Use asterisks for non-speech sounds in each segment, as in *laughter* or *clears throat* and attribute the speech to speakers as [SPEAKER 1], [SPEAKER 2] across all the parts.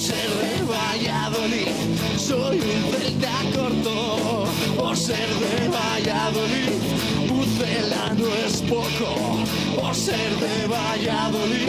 [SPEAKER 1] Ser de Valladolid, soy un celta corto. Por ser de Valladolid, no es poco. Por ser de Valladolid,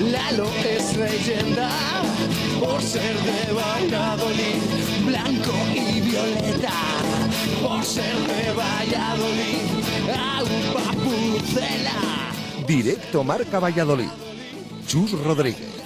[SPEAKER 1] Lalo es leyenda. Por ser de Valladolid, blanco y violeta. Por ser de Valladolid, agua pucela.
[SPEAKER 2] Directo Marca Valladolid. Chus Rodríguez.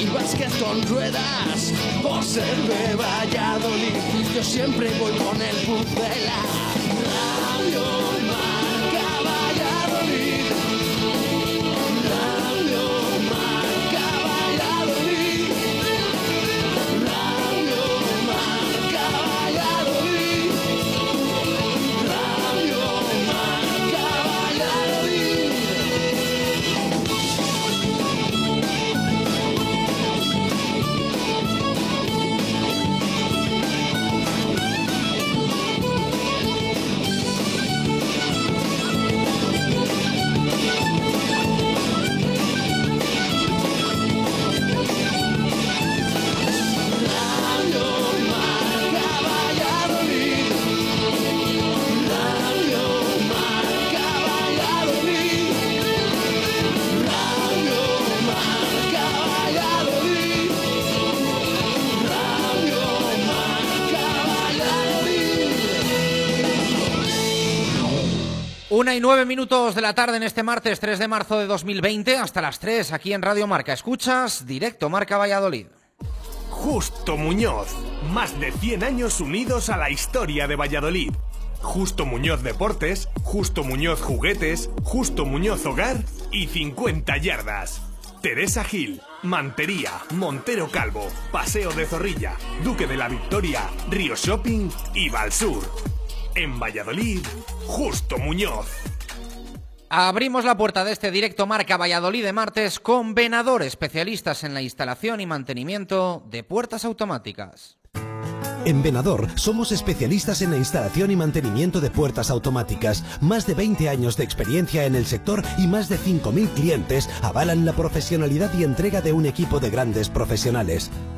[SPEAKER 1] y básquet con ruedas. Por ser de Valladolid, yo siempre voy con el pucela.
[SPEAKER 3] Una y nueve minutos de la tarde en este martes 3 de marzo de 2020, hasta las 3 aquí en Radio Marca. Escuchas directo Marca Valladolid.
[SPEAKER 4] Justo Muñoz. Más de 100 años unidos a la historia de Valladolid. Justo Muñoz Deportes, Justo Muñoz Juguetes, Justo Muñoz Hogar y 50 yardas. Teresa Gil, Mantería, Montero Calvo, Paseo de Zorrilla, Duque de la Victoria, Río Shopping y Valsur. En Valladolid, Justo Muñoz.
[SPEAKER 3] Abrimos la puerta de este directo Marca Valladolid de martes con Venador, especialistas en la instalación y mantenimiento de puertas automáticas.
[SPEAKER 5] En Venador somos especialistas en la instalación y mantenimiento de puertas automáticas. Más de 20 años de experiencia en el sector y más de 5.000 clientes avalan la profesionalidad y entrega de un equipo de grandes profesionales.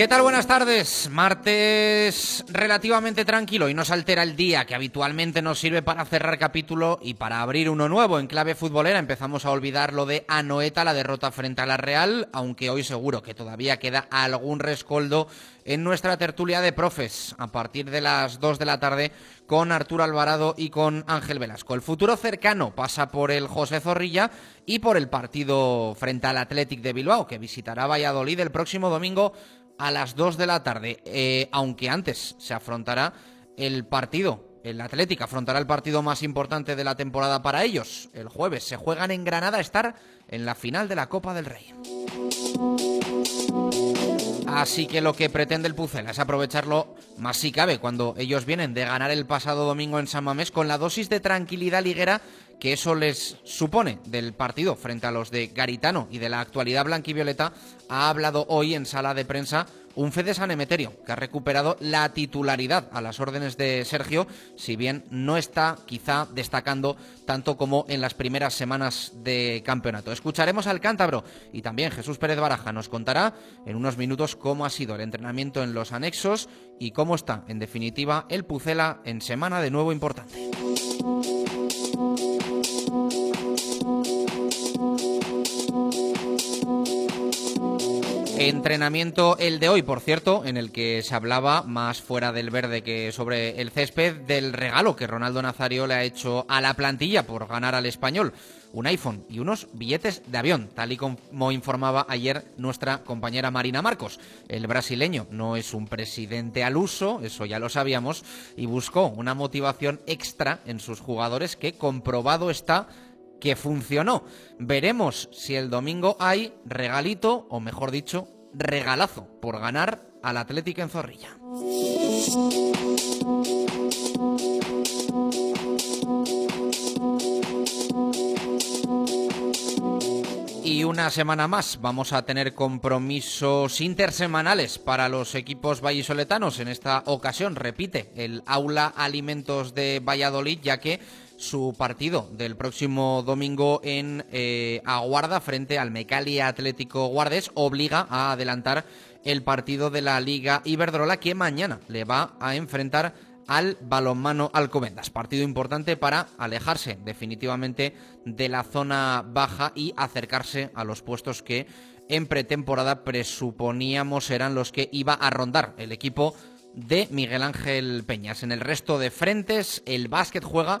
[SPEAKER 3] ¿Qué tal? Buenas tardes. Martes relativamente tranquilo y nos altera el día que habitualmente nos sirve para cerrar capítulo y para abrir uno nuevo en clave futbolera. Empezamos a olvidar lo de Anoeta, la derrota frente a la Real, aunque hoy seguro que todavía queda algún rescoldo en nuestra tertulia de profes a partir de las 2 de la tarde con Arturo Alvarado y con Ángel Velasco. El futuro cercano pasa por el José Zorrilla y por el partido frente al Athletic de Bilbao, que visitará Valladolid el próximo domingo a las 2 de la tarde, eh, aunque antes se afrontará el partido. El Atlético afrontará el partido más importante de la temporada para ellos. El jueves se juegan en Granada a estar en la final de la Copa del Rey. Así que lo que pretende el Pucela es aprovecharlo más si cabe cuando ellos vienen de ganar el pasado domingo en San Mamés con la dosis de tranquilidad liguera que eso les supone del partido frente a los de Garitano y de la actualidad blanquivioleta, ha hablado hoy en sala de prensa un Fede San Emeterio, que ha recuperado la titularidad a las órdenes de Sergio, si bien no está quizá destacando tanto como en las primeras semanas de campeonato. Escucharemos al cántabro y también Jesús Pérez Baraja nos contará en unos minutos cómo ha sido el entrenamiento en los anexos y cómo está, en definitiva, el Pucela en semana de nuevo importante. Entrenamiento el de hoy, por cierto, en el que se hablaba más fuera del verde que sobre el césped del regalo que Ronaldo Nazario le ha hecho a la plantilla por ganar al español. Un iPhone y unos billetes de avión, tal y como informaba ayer nuestra compañera Marina Marcos. El brasileño no es un presidente al uso, eso ya lo sabíamos, y buscó una motivación extra en sus jugadores que comprobado está que funcionó. Veremos si el domingo hay regalito, o mejor dicho, regalazo por ganar al Atlético en Zorrilla. Y una semana más vamos a tener compromisos intersemanales para los equipos vallisoletanos. En esta ocasión, repite, el Aula Alimentos de Valladolid, ya que su partido del próximo domingo en eh, Aguarda frente al Mecali Atlético Guardes obliga a adelantar el partido de la Liga Iberdrola que mañana le va a enfrentar al balonmano Alcobendas. Partido importante para alejarse definitivamente de la zona baja y acercarse a los puestos que en pretemporada presuponíamos eran los que iba a rondar el equipo de Miguel Ángel Peñas. En el resto de frentes, el básquet juega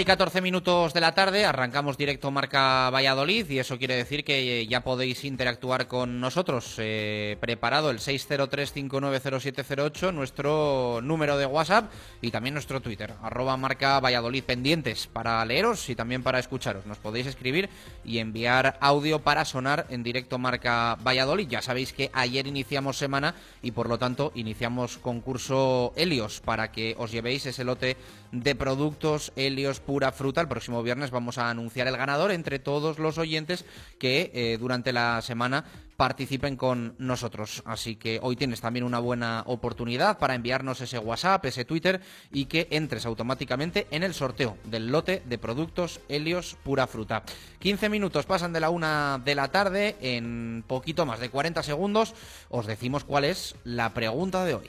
[SPEAKER 3] Y 14 minutos de la tarde, arrancamos directo Marca Valladolid y eso quiere decir que ya podéis interactuar con nosotros. Eh, preparado el 603-590708, nuestro número de WhatsApp y también nuestro Twitter, arroba Marca Valladolid, pendientes para leeros y también para escucharos. Nos podéis escribir y enviar audio para sonar en directo Marca Valladolid. Ya sabéis que ayer iniciamos semana y por lo tanto iniciamos concurso Helios para que os llevéis ese lote de productos Helios Pura Fruta. El próximo viernes vamos a anunciar el ganador entre todos los oyentes que eh, durante la semana participen con nosotros. Así que hoy tienes también una buena oportunidad para enviarnos ese WhatsApp, ese Twitter y que entres automáticamente en el sorteo del lote de productos Helios Pura Fruta. 15 minutos pasan de la una de la tarde, en poquito más de 40 segundos os decimos cuál es la pregunta de hoy.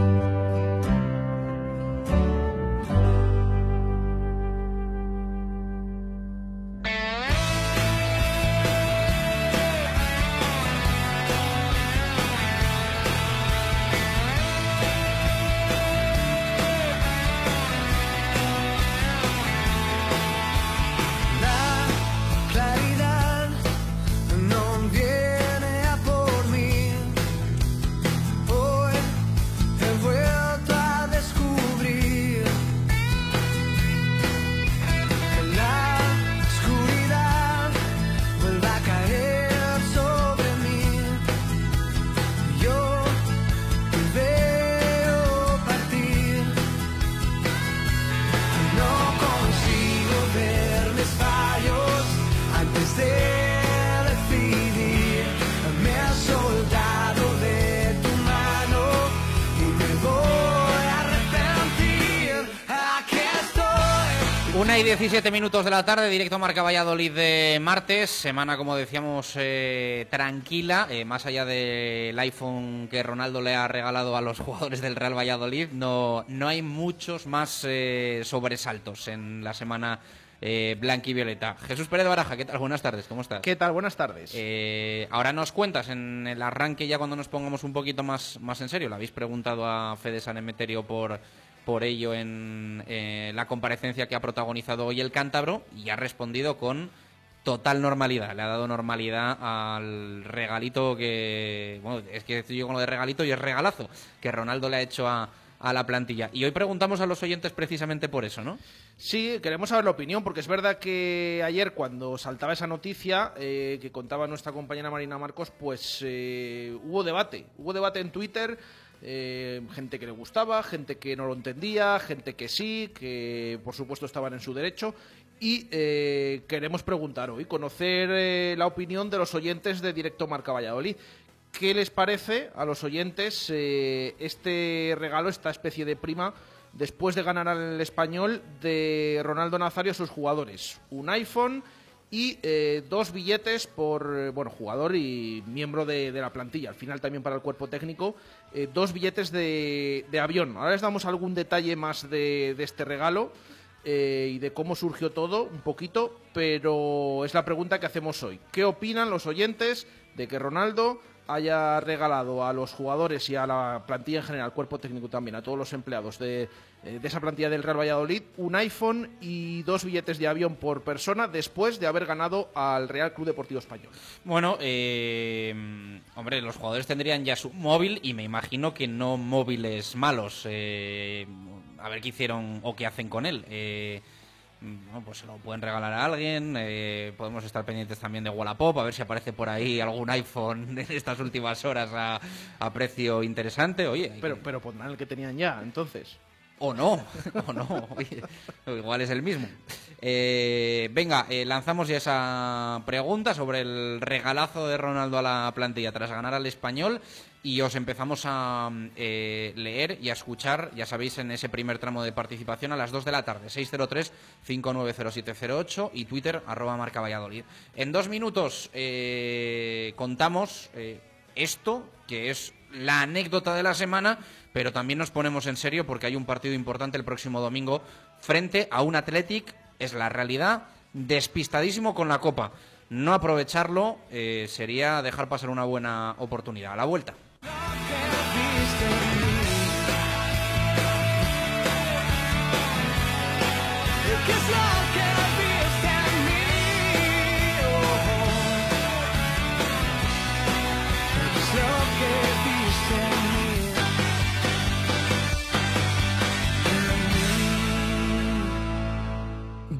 [SPEAKER 3] minutos de la tarde, directo Marca Valladolid de martes, semana como decíamos eh, tranquila, eh, más allá del iPhone que Ronaldo le ha regalado a los *laughs* jugadores del Real Valladolid, no, no hay muchos más eh, sobresaltos en la semana eh, y Violeta. Jesús Pérez Baraja, ¿qué tal? Buenas tardes, ¿cómo estás?
[SPEAKER 6] ¿Qué tal? Buenas tardes.
[SPEAKER 3] Eh, ahora nos cuentas en el arranque, ya cuando nos pongamos un poquito más, más en serio, le habéis preguntado a Fede San Emeterio por por ello en eh, la comparecencia que ha protagonizado hoy el cántabro y ha respondido con total normalidad. Le ha dado normalidad al regalito que... Bueno, es que estoy yo con lo de regalito y es regalazo que Ronaldo le ha hecho a, a la plantilla. Y hoy preguntamos a los oyentes precisamente por eso, ¿no?
[SPEAKER 6] Sí, queremos saber la opinión, porque es verdad que ayer cuando saltaba esa noticia eh, que contaba nuestra compañera Marina Marcos, pues eh, hubo debate. Hubo debate en Twitter, eh, gente que le gustaba, gente que no lo entendía, gente que sí, que por supuesto estaban en su derecho. Y eh, queremos preguntar hoy, conocer eh, la opinión de los oyentes de Directo Marca Valladolid. ¿Qué les parece a los oyentes este regalo, esta especie de prima, después de ganar al español de Ronaldo Nazario a sus jugadores? Un iPhone y eh, dos billetes por eh, bueno jugador y miembro de, la plantilla. Al final también para el cuerpo técnico, eh, dos billetes de, de avión. Ahora les damos algún detalle más de, de este regalo. y de cómo surgió todo, un poquito, pero es la pregunta que hacemos hoy. ¿Qué opinan los oyentes de que Ronaldo haya regalado a los jugadores y a la plantilla en general, cuerpo técnico también, a todos los empleados de, eh, de esa plantilla del Real Valladolid, un iPhone y dos billetes de avión por persona después de haber ganado al Real Club Deportivo Español.
[SPEAKER 3] Bueno, eh, hombre, los jugadores tendrían ya su móvil y me imagino que no móviles malos. eh, a ver qué hicieron o qué hacen con él. Eh, bueno, pues se lo pueden regalar a alguien. eh, podemos estar pendientes también de Wallapop, a ver si aparece por ahí algún iPhone *laughs* en estas últimas horas a, a precio interesante. Oye,
[SPEAKER 6] Pero,
[SPEAKER 3] que-
[SPEAKER 6] pero pondrán el que tenían ya, entonces.
[SPEAKER 3] O no, *laughs* o no, oye, igual es el mismo. Eh, venga, eh, lanzamos ya esa pregunta sobre el regalazo de Ronaldo a la plantilla tras ganar al español y os empezamos a eh, leer y a escuchar, ya sabéis, en ese primer tramo de participación a las 2 de la tarde, 603-590708 y Twitter, arroba marca Valladolid. En dos minutos contamos esto, que es la anécdota de la semana, pero también nos ponemos en serio porque hay un partido importante el próximo domingo frente a un Athletic, es la realidad, despistadísimo con la Copa. No aprovecharlo eh, sería dejar pasar una buena oportunidad. A la vuelta.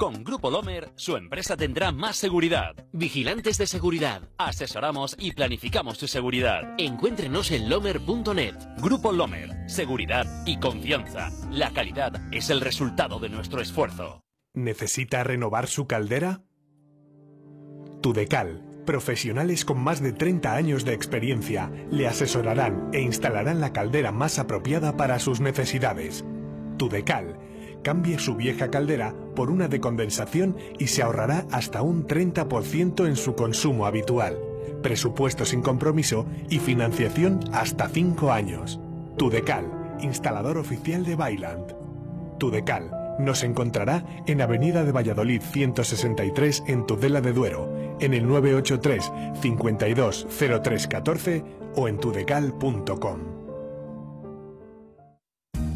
[SPEAKER 7] Con Grupo Lomer, su empresa tendrá más seguridad. Vigilantes de seguridad. Asesoramos y planificamos su seguridad. Encuéntrenos en lomer.net. Grupo Lomer. Seguridad y confianza. La calidad es el resultado de nuestro esfuerzo.
[SPEAKER 4] ¿Necesita renovar su caldera? Tudecal. Profesionales con más de 30 años de experiencia le asesorarán e instalarán la caldera más apropiada para sus necesidades. Tudecal cambie su vieja caldera por una de condensación y se ahorrará hasta un 30% en su consumo habitual. Presupuesto sin compromiso y financiación hasta 5 años. Tudecal, instalador oficial de Bailand. Tudecal nos encontrará en Avenida de Valladolid 163 en Tudela de Duero, en el 983 520314 o en tudecal.com.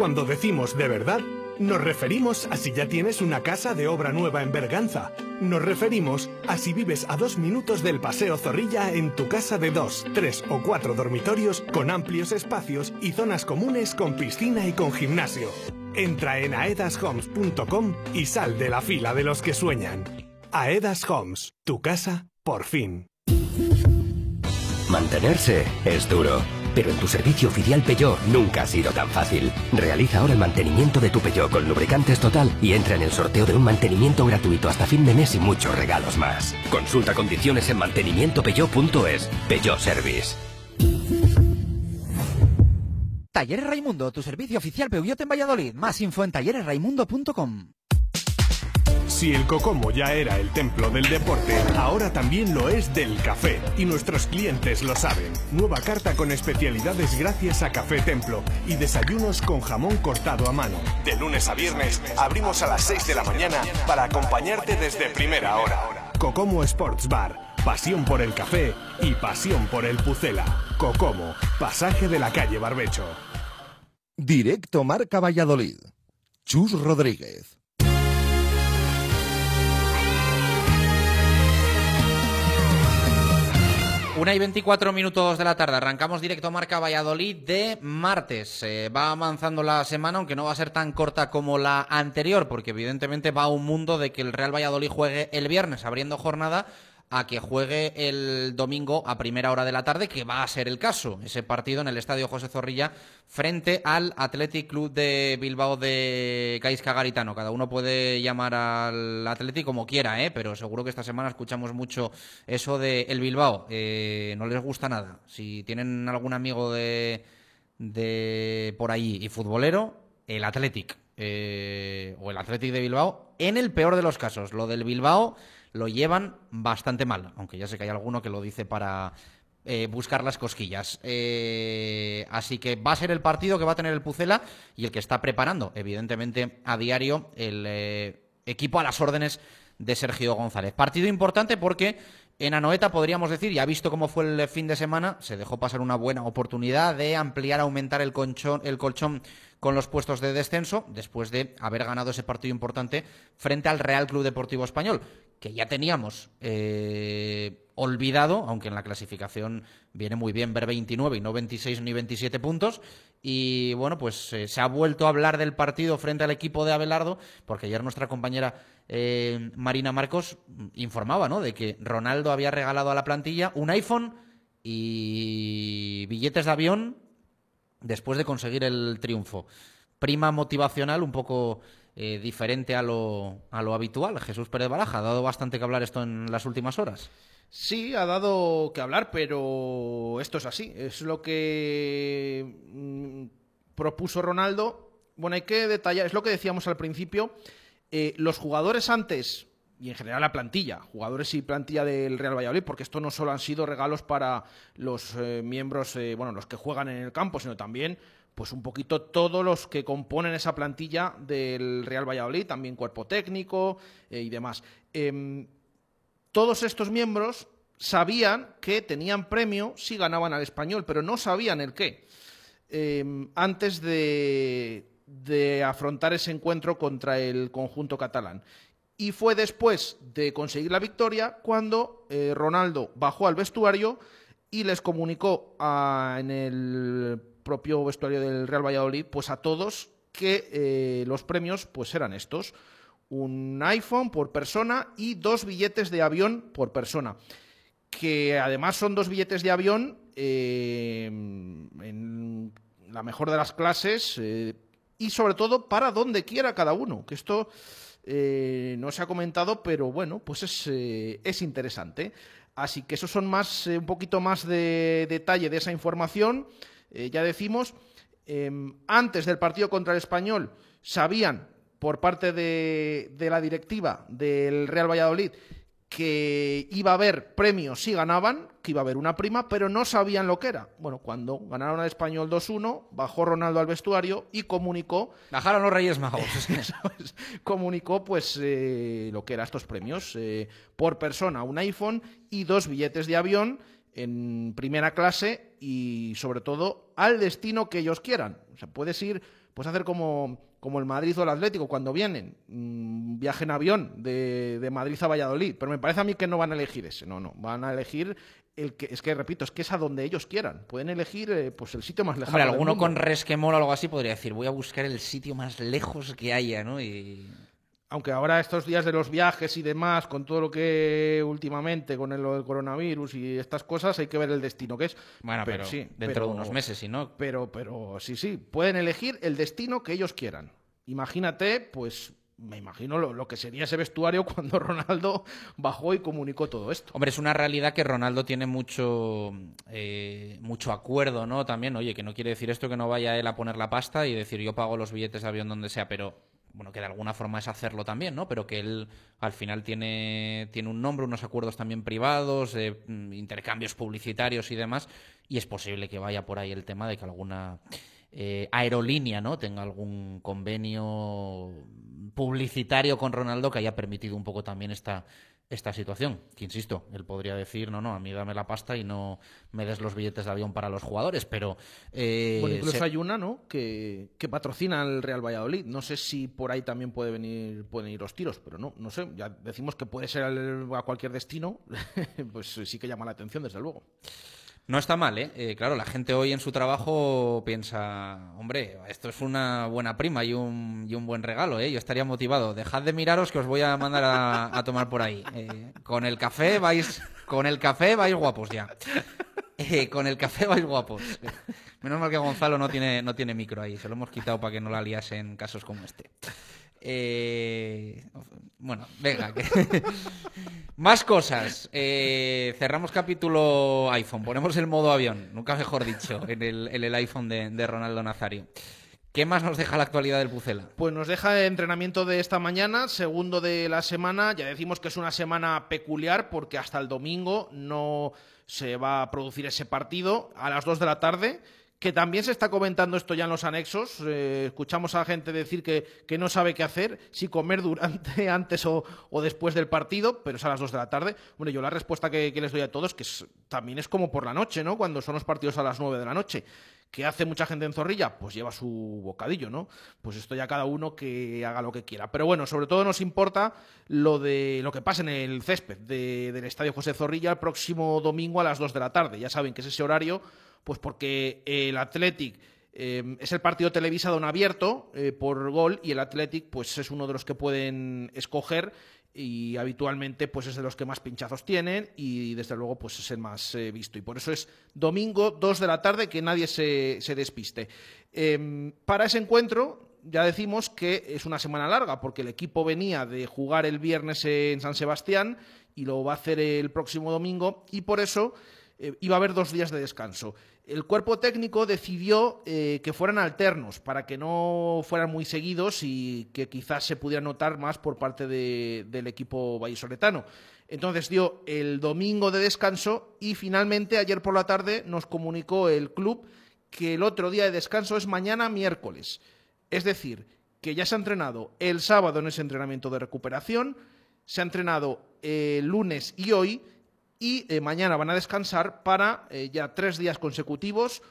[SPEAKER 4] Cuando decimos de verdad, nos referimos a si ya tienes una casa de obra nueva en Berganza. Nos referimos a si vives a dos minutos del Paseo Zorrilla en tu casa de dos, tres o cuatro dormitorios con amplios espacios y zonas comunes con piscina y con gimnasio. Entra en aedashomes.com y sal de la fila de los que sueñan. Aedas Homes, tu casa, por fin.
[SPEAKER 8] Mantenerse es duro. Pero en tu servicio oficial Peugeot nunca ha sido tan fácil. Realiza ahora el mantenimiento de tu Peugeot con lubricantes total y entra en el sorteo de un mantenimiento gratuito hasta fin de mes y muchos regalos más. Consulta condiciones en mantenimientopeugeot.es. Peugeot Service.
[SPEAKER 9] Talleres Raimundo, tu servicio oficial Peugeot en Valladolid. Más info en talleresraimundo.com.
[SPEAKER 4] Si el Cocomo ya era el templo del deporte, ahora también lo es del café. Y nuestros clientes lo saben. Nueva carta con especialidades gracias a Café Templo y desayunos con jamón cortado a mano. De lunes a viernes abrimos a las 6 de la mañana para acompañarte desde primera hora. Cocomo Sports Bar. Pasión por el café y pasión por el Pucela. Cocomo, pasaje de la calle Barbecho.
[SPEAKER 2] Directo Marca Valladolid. Chus Rodríguez.
[SPEAKER 3] Una y 24 minutos de la tarde, arrancamos directo Marca Valladolid de martes. Eh, va avanzando la semana, aunque no va a ser tan corta como la anterior, porque evidentemente va a un mundo de que el Real Valladolid juegue el viernes abriendo jornada a que juegue el domingo a primera hora de la tarde, que va a ser el caso, ese partido en el Estadio José Zorrilla frente al Athletic Club de Bilbao de Gaisca Garitano. Cada uno puede llamar al Athletic como quiera, ¿eh? pero seguro que esta semana escuchamos mucho eso de el Bilbao. Eh, no les gusta nada. Si tienen algún amigo de, de por ahí y futbolero, el Athletic eh, o el Athletic de Bilbao, en el peor de los casos. Lo del Bilbao lo llevan bastante mal, aunque ya sé que hay alguno que lo dice para eh, buscar las cosquillas. Eh, así que va a ser el partido que va a tener el Pucela y el que está preparando, evidentemente, a diario el eh, equipo a las órdenes de Sergio González. Partido importante porque en Anoeta podríamos decir, ya visto cómo fue el fin de semana, se dejó pasar una buena oportunidad de ampliar, aumentar el el colchón con los puestos de descenso, después de haber ganado ese partido importante frente al Real Club Deportivo Español, que ya teníamos eh, olvidado, aunque en la clasificación viene muy bien ver 29 y no 26 ni 27 puntos. Y bueno, pues eh, se ha vuelto a hablar del partido frente al equipo de Abelardo, porque ayer nuestra compañera eh, Marina Marcos informaba ¿no? de que Ronaldo había regalado a la plantilla un iPhone y billetes de avión después de conseguir el triunfo. Prima motivacional un poco eh, diferente a lo, a lo habitual. Jesús Pérez Baraja, ha dado bastante que hablar esto en las últimas horas.
[SPEAKER 6] Sí, ha dado que hablar, pero esto es así. Es lo que mm, propuso Ronaldo. Bueno, hay que detallar, es lo que decíamos al principio. Eh, los jugadores antes, y en general la plantilla, jugadores y plantilla del Real Valladolid, porque esto no solo han sido regalos para los eh, miembros, bueno, los que juegan en el campo, sino también pues un poquito todos los que componen esa plantilla del Real Valladolid, también cuerpo técnico y demás. Em, todos estos miembros sabían que tenían premio si ganaban al español, pero no sabían el qué. Em, antes de, afrontar ese encuentro contra el conjunto catalán. Y fue después de conseguir la victoria cuando eh, Ronaldo bajó al vestuario y les comunicó en el propio vestuario del Real Valladolid, pues a todos que eh, los premios pues eran estos un iPhone por persona y dos billetes de avión por persona. Que además son dos billetes de avión eh, en la mejor de las clases eh, y sobre todo para donde quiera cada uno. Que esto no se ha comentado, pero bueno, pues es, es interesante. Así que esos son más, un poquito más de detalle de esa información. ya decimos, antes del partido contra el español sabían por parte de, la directiva del Real Valladolid que iba a haber premios si ganaban, que iba a haber una prima, pero no sabían lo que era. Bueno, cuando ganaron al español 2-1, bajó Ronaldo al vestuario y comunicó.
[SPEAKER 3] Bajaron los Reyes Magos. *laughs*
[SPEAKER 6] comunicó, pues, eh, lo que eran estos premios. Eh, por persona, un iPhone y dos billetes de avión en primera clase y, sobre todo, al destino que ellos quieran. O sea, puedes ir, puedes hacer como como el Madrid o el Atlético, cuando vienen, mm, viaje en avión de, Madrid a Valladolid. Pero me parece a mí que no van a elegir ese, no, no. Van a elegir el que, es que repito, es que es a donde ellos quieran. Pueden elegir eh, pues el sitio más lejano.
[SPEAKER 3] Hombre, alguno con resquemor o algo así podría decir, voy a buscar el sitio más lejos que haya, ¿no? Y
[SPEAKER 6] aunque ahora estos días de los viajes y demás, con todo lo que últimamente, con el, coronavirus y estas cosas, hay que ver el destino que es.
[SPEAKER 3] Bueno, pero, sí, dentro de unos meses, si no.
[SPEAKER 6] Pero, pero sí, sí, pueden elegir el destino que ellos quieran. Imagínate, pues me imagino lo, que sería ese vestuario *laughs* cuando Ronaldo bajó y comunicó todo esto.
[SPEAKER 3] Hombre, es una realidad que Ronaldo tiene mucho, eh, mucho acuerdo, ¿no? También, oye, que no quiere decir esto que no vaya él a poner la pasta y decir yo pago los billetes de avión donde sea, pero bueno, que de alguna forma es hacerlo también, ¿no? Pero que él al final tiene, tiene un nombre, unos acuerdos también privados, mm, intercambios publicitarios y demás, y es posible que vaya por ahí el tema de que alguna eh, aerolínea, ¿no? Tenga algún convenio publicitario con Ronaldo que haya permitido un poco también esta, esta situación. Que insisto, él podría decir, no, no, a mí dame la pasta y no me des los billetes de avión para los jugadores, pero...
[SPEAKER 6] Eh, bueno, incluso hay una, ¿no?, que, que patrocina el Real Valladolid. No sé si por ahí también puede venir, pueden ir los tiros, pero no, no sé. Ya decimos que puede ser a cualquier destino, *laughs* pues sí que llama la atención, desde luego.
[SPEAKER 3] No está mal, ¿eh? ¿eh? Claro, la gente hoy en su trabajo piensa, hombre, esto es una buena prima y un, y un buen regalo, ¿eh? Yo estaría motivado. Dejad de miraros que os voy a mandar a, tomar por ahí. Eh, con el café vais, con el café vais guapos ya. Eh, con el café vais guapos. Menos mal que Gonzalo no tiene, no tiene micro ahí. Se lo hemos quitado para que no la liase en casos como este. Eh, bueno, venga. *laughs* Más cosas. Eh, cerramos capítulo iPhone. Ponemos el modo avión, nunca mejor dicho, en el, iPhone de, Ronaldo Nazario. ¿Qué más nos deja la actualidad del Pucela?
[SPEAKER 6] Pues nos deja el entrenamiento de esta mañana, segundo de la semana. Ya decimos que es una semana peculiar porque hasta el domingo no se va a producir ese partido a las 2 de la tarde que también se está comentando esto ya en los anexos. Eh, escuchamos a la gente decir que, no sabe qué hacer, si comer durante, *laughs* antes o, después del partido, pero es a las 2 de la tarde. Bueno, yo la respuesta que, les doy a todos, que también es como por la noche, ¿no? Cuando son los partidos a las 9 de la noche. ¿Qué hace mucha gente en Zorrilla? Pues lleva su bocadillo, ¿no? Pues esto ya cada uno que haga lo que quiera. Pero bueno, sobre todo nos importa lo de lo que pasa en el césped del Estadio José Zorrilla el próximo domingo a las 2 de la tarde. Ya saben que es ese horario pues porque el Athletic eh, es el partido televisado en abierto eh, por gol y el Athletic pues es uno de los que pueden escoger y habitualmente pues es de los que más pinchazos tienen y desde luego pues es el más eh, visto y por eso es domingo 2 de la tarde que nadie se, se despiste. Em, para ese encuentro ya decimos que es una semana larga, porque el equipo venía de jugar el viernes en San Sebastián y lo va a hacer el próximo domingo, y por eso eh, iba a haber dos días de descanso. El cuerpo técnico decidió eh, que fueran alternos, para que no fueran muy seguidos y que quizás se pudiera notar más por parte de- del equipo vallisoletano. Entonces dio el domingo de descanso y finalmente ayer por la tarde nos comunicó el club que el otro día de descanso es mañana miércoles. Es decir, que ya se ha entrenado el sábado en ese entrenamiento de recuperación, se ha entrenado el lunes y hoy, y eh, mañana van a descansar para eh, ya tres días consecutivos,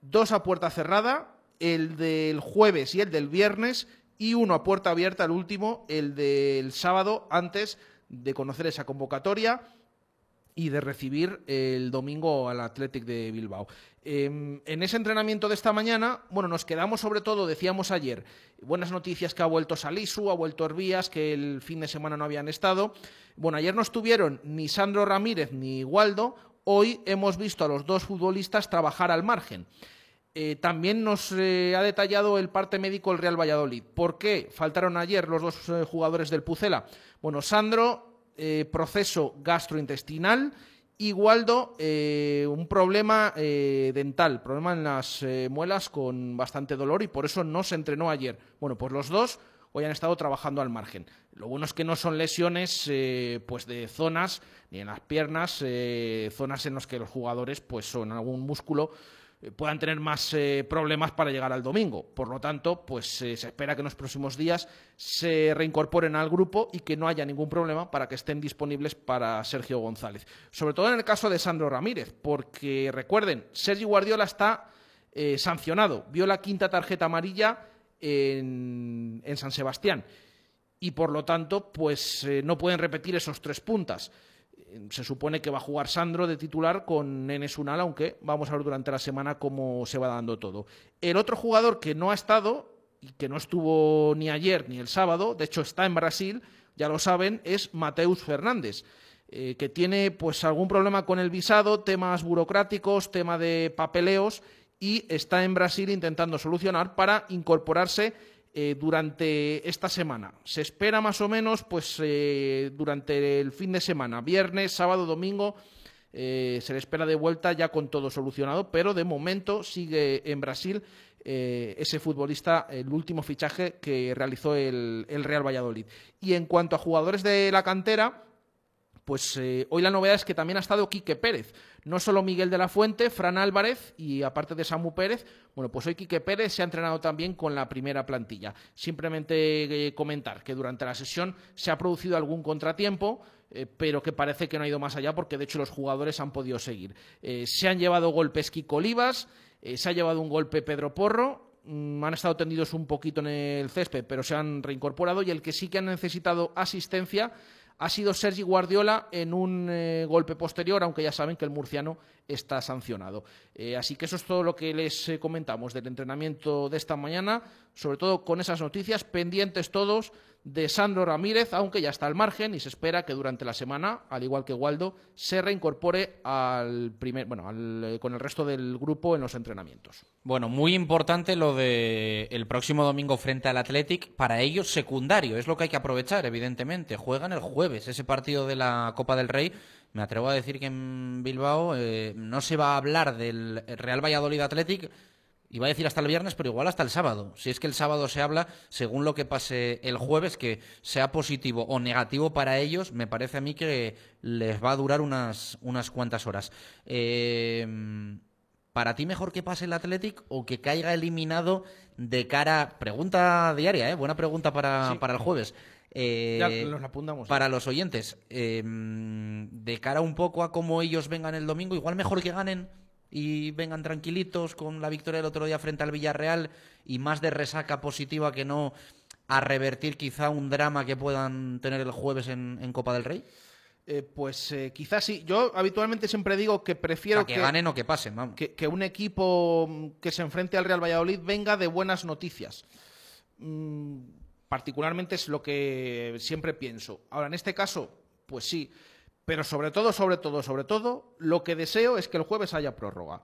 [SPEAKER 6] dos a puerta cerrada, el del jueves y el del viernes, y uno a puerta abierta, el último, el del sábado, antes de conocer esa convocatoria y de recibir el domingo al Athletic de Bilbao. Eh, en ese entrenamiento de esta mañana, bueno, nos quedamos sobre todo, decíamos ayer, buenas noticias que ha vuelto Salisu, ha vuelto Herbías, que el fin de semana no habían estado. Bueno, ayer no estuvieron ni Sandro Ramírez ni Waldo, hoy hemos visto a los dos futbolistas trabajar al margen. Eh, también nos eh, ha detallado el parte médico el Real Valladolid. ¿Por qué faltaron ayer los dos eh, jugadores del Pucela? Bueno, Sandro, eh, proceso gastrointestinal y eh, un problema eh, dental, problema en las muelas con bastante dolor y por eso no se entrenó ayer. Bueno, pues los dos hoy han estado trabajando al margen. Lo bueno es que no son lesiones pues de zonas, ni en las piernas, zonas en las que los jugadores pues son algún músculo puedan tener más eh, problemas para llegar al domingo. Por lo tanto, pues eh, se espera que en los próximos días se reincorporen al grupo y que no haya ningún problema para que estén disponibles para Sergio González. Sobre todo en el caso de Sandro Ramírez, porque recuerden, Sergio Guardiola está eh, sancionado, vio la quinta tarjeta amarilla en, en San Sebastián y por lo tanto, pues eh, no pueden repetir esos tres puntas se supone que va a jugar Sandro de titular con Nenes Unal, aunque vamos a ver durante la semana cómo se va dando todo. El otro jugador que no ha estado y que no estuvo ni ayer ni el sábado, de hecho está en Brasil, ya lo saben, es Mateus Fernández. eh, que tiene pues algún problema con el visado, temas burocráticos, tema de papeleos y está en Brasil intentando solucionar para incorporarse eh, durante esta semana. Se espera más o menos, pues eh, durante el fin de semana, viernes, sábado, domingo, eh, se le espera de vuelta ya con todo solucionado, pero de momento sigue en Brasil ese futbolista, el último fichaje que realizó el, el Real Valladolid. Y en cuanto a jugadores de la cantera, pues eh, hoy la novedad es que también ha estado Quique Pérez. No solo Miguel de la Fuente, Fran Álvarez y aparte de Samu Pérez, bueno, pues hoy Quique Pérez se ha entrenado también con la primera plantilla. Simplemente eh, comentar que durante la sesión se ha producido algún contratiempo, eh, pero que parece que no ha ido más allá porque de hecho los jugadores han podido seguir. Se han llevado golpes Kiko Olivas, se ha llevado un golpe Pedro Porro, mm, han estado tendidos un poquito en el césped, pero se han reincorporado y el que sí que han necesitado asistencia ha sido Sergi Guardiola en un eh, golpe posterior, aunque ya saben que el murciano está sancionado. Eh, así que eso es todo lo que les eh, comentamos del entrenamiento de esta mañana, sobre todo con esas noticias pendientes todos de Sandro Ramírez, aunque ya está al margen y se espera que durante la semana, al igual que Waldo, se reincorpore al primer, bueno, eh, con el resto del grupo en los entrenamientos.
[SPEAKER 3] Bueno, muy importante lo de el próximo domingo frente al Athletic. Para ellos secundario, es lo que hay que aprovechar, evidentemente. Juegan el jueves ese partido de la Copa del Rey. Me atrevo a decir que en Bilbao eh, no se va a hablar del Real Valladolid Athletic. Iba a decir hasta el viernes, pero igual hasta el sábado. Si es que el sábado se habla, según lo que pase el jueves, que sea positivo o negativo para ellos, me parece a mí que les va a durar unas, unas cuantas horas. Eh, ¿Para ti mejor que pase el Athletic o que caiga eliminado de cara... Pregunta diaria, ¿eh? Buena pregunta para,
[SPEAKER 6] Sí.
[SPEAKER 3] para el jueves. Eh,
[SPEAKER 6] Ya nos la apuntamos.
[SPEAKER 3] para los oyentes, eh, de cara un poco a cómo ellos vengan el domingo, igual mejor que ganen y vengan tranquilitos con la victoria del otro día frente al Villarreal y más de resaca positiva que no a revertir quizá un drama que puedan tener el jueves en, en Copa del Rey.
[SPEAKER 6] Eh, pues eh, quizás sí. Yo habitualmente siempre digo que
[SPEAKER 3] O
[SPEAKER 6] prefiero
[SPEAKER 3] sea, que, ganen o que pasen, vamos.
[SPEAKER 6] que, que un equipo mm, que se enfrente al Real Valladolid venga de buenas noticias. Mm, particularmente es lo que siempre pienso. Ahora, en este caso, pues sí. Pero sobre todo, sobre todo, sobre todo, lo que deseo es que el jueves haya prórroga.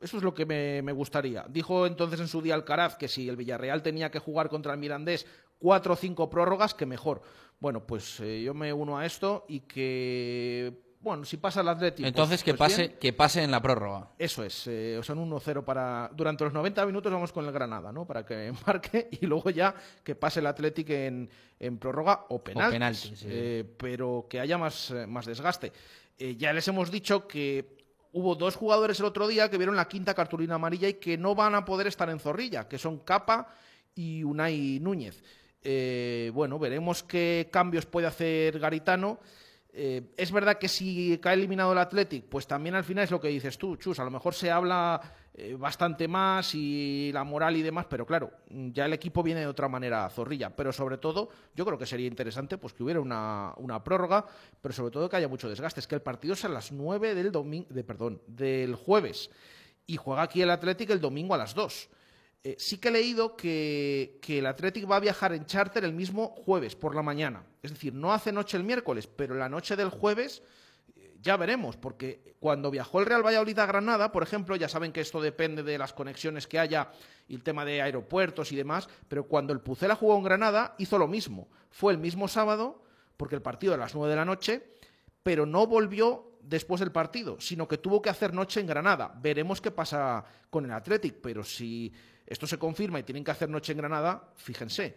[SPEAKER 6] Eso es lo que me, me gustaría. Dijo entonces en su día Alcaraz que si el Villarreal tenía que jugar contra el Mirandés cuatro o cinco prórrogas, que mejor. Bueno, pues eh, yo me uno a esto y que, bueno, si pasa el Atlético...
[SPEAKER 3] Entonces que,
[SPEAKER 6] pues
[SPEAKER 3] pase,
[SPEAKER 6] bien.
[SPEAKER 3] que pase en la prórroga.
[SPEAKER 6] Eso es, eh, o sea, un 1-0 para... Durante los 90 minutos vamos con el Granada, ¿no? Para que *laughs* marque y luego ya que pase el Atlético en, en prórroga o penaltis.
[SPEAKER 3] penalti, sí.
[SPEAKER 6] eh, pero que haya más, eh, más desgaste. Eh, ya les hemos dicho que hubo dos jugadores el otro día que vieron la quinta cartulina amarilla y que no van a poder estar en Zorrilla, que son Capa y Unai Núñez. Bueno, veremos qué cambios puede hacer Garitano. Eh, es verdad que si cae eliminado el Athletic, pues también al final es lo que dices tú, Chus. A lo mejor se habla eh, bastante más y la moral y demás, pero claro, mm, ya el equipo viene de otra manera a Zorrilla. Pero sobre todo, yo creo que sería interesante pues que hubiera una, prórroga, pero sobre todo que haya mucho desgaste. Es que el partido es a las 9 del, domingo, de, perdón, del jueves y juega aquí el Athletic el domingo a las 2. Eh, sí que he leído que, el Athletic va a viajar en charter el mismo jueves por la mañana. Es decir, no hace noche el miércoles, pero la noche del jueves eh, ya veremos, porque cuando viajó el Real Valladolid a Granada, por ejemplo, ya saben que esto depende de las conexiones que haya y el tema de aeropuertos y demás, pero cuando el Pucela jugó en Granada hizo lo mismo. Fue el mismo sábado, porque el partido a las 9 de la noche, pero no volvió después del partido, sino que tuvo que hacer noche en Granada. Veremos qué pasa con el Athletic, pero si esto se confirma y tienen que hacer noche en Granada, fíjense,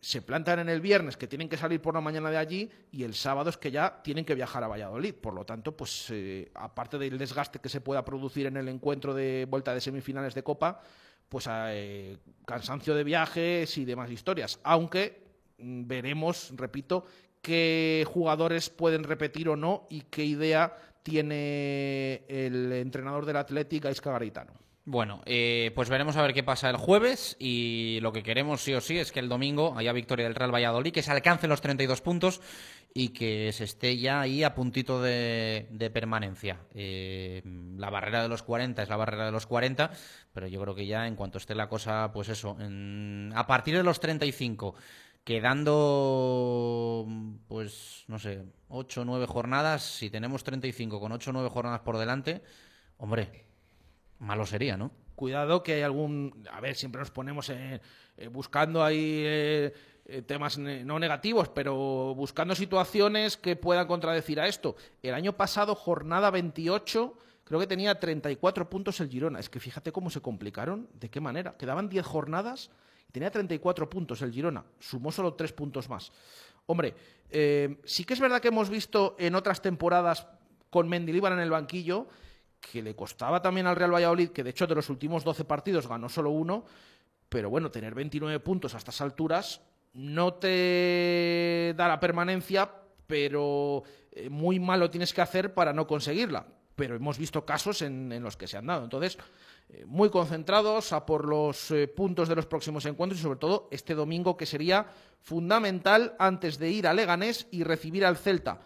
[SPEAKER 6] se plantan en el viernes que tienen que salir por la mañana de allí y el sábado es que ya tienen que viajar a Valladolid. Por lo tanto, pues eh, aparte del desgaste que se pueda producir en el encuentro de vuelta de semifinales de Copa, pues eh, cansancio de viajes y demás historias. Aunque mm, veremos, repito, qué jugadores pueden repetir o no y qué idea tiene el entrenador del Athletic, Aisca Garitano.
[SPEAKER 3] Bueno, eh, pues veremos a ver qué pasa el jueves y lo que queremos sí o sí es que el domingo haya victoria del Real Valladolid, que se alcance los 32 puntos y que se esté ya ahí a puntito de, de permanencia. Eh, la barrera de los 40 es la barrera de los 40, pero yo creo que ya en cuanto esté la cosa, pues eso, en- a partir de los 35 quedando, pues, no sé, 8 o 9 jornadas, si tenemos 35 con 8 o 9 jornadas por delante, hombre, malo sería, ¿no?
[SPEAKER 6] Cuidado que hay algún... A ver, siempre nos ponemos eh, eh, buscando ahí eh, temas no negativos, pero buscando situaciones que puedan contradecir a esto. El año pasado, jornada 28, creo que tenía 34 puntos el Girona. Es que fíjate cómo se complicaron, de qué manera. Quedaban 10 jornadas tenía 34 puntos el Girona. Sumó solo 3 puntos más. Hombre, eh, sí que es verdad que hemos visto en otras temporadas con Mendilibar en el banquillo que le costaba también al Real Valladolid, que de hecho de los últimos 12 partidos ganó solo uno, pero bueno, tener 29 puntos a estas alturas no te da la permanencia, pero eh, muy mal lo tienes que hacer para no conseguirla. Pero hemos visto casos en, en los que se han dado. Entonces, muy concentrados a por los eh, puntos de los próximos encuentros y sobre todo este domingo que sería fundamental antes de ir a Leganés y recibir al Celta.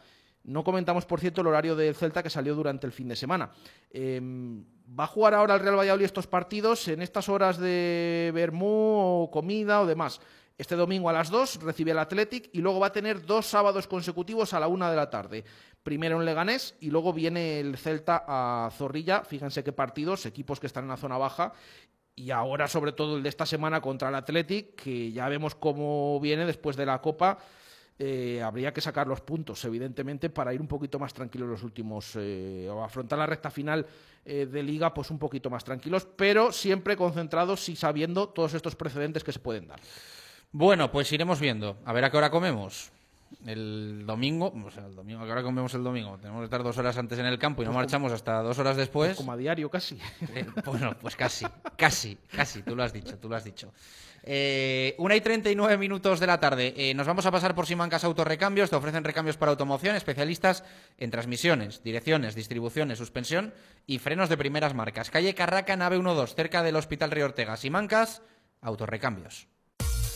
[SPEAKER 6] No comentamos, por cierto, el horario del Celta que salió durante el fin de semana. Eh, va a jugar ahora el Real Valladolid estos partidos en estas horas de Bermú o comida o demás. Este domingo a las 2 recibe el Athletic y luego va a tener dos sábados consecutivos a la una de la tarde. Primero en Leganés y luego viene el Celta a Zorrilla. Fíjense qué partidos, equipos que están en la zona baja. Y ahora, sobre todo, el de esta semana contra el Athletic, que ya vemos cómo viene después de la Copa. Eh, habría que sacar los puntos, evidentemente, para ir un poquito más tranquilos los últimos, eh, o afrontar la recta final eh, de liga, pues un poquito más tranquilos, pero siempre concentrados y sabiendo todos estos precedentes que se pueden dar.
[SPEAKER 3] Bueno, pues iremos viendo. A ver a qué hora comemos. El domingo, o sea, el domingo, ¿a qué hora comemos el domingo? Tenemos que estar dos horas antes en el campo y no
[SPEAKER 6] Pues como-
[SPEAKER 3] marchamos hasta dos horas después.
[SPEAKER 6] Como a diario, casi. *laughs*
[SPEAKER 3] Eh, bueno, pues casi, casi, casi, tú lo has dicho, tú lo has dicho. Eh, una y 39 minutos de la tarde. Eh, nos vamos a pasar por Simancas Autorrecambios. Te ofrecen recambios para automoción, especialistas en transmisiones, direcciones, distribuciones, suspensión y frenos de primeras marcas. Calle Carraca, nave 12, cerca del Hospital Río Ortega. Simancas Autorrecambios.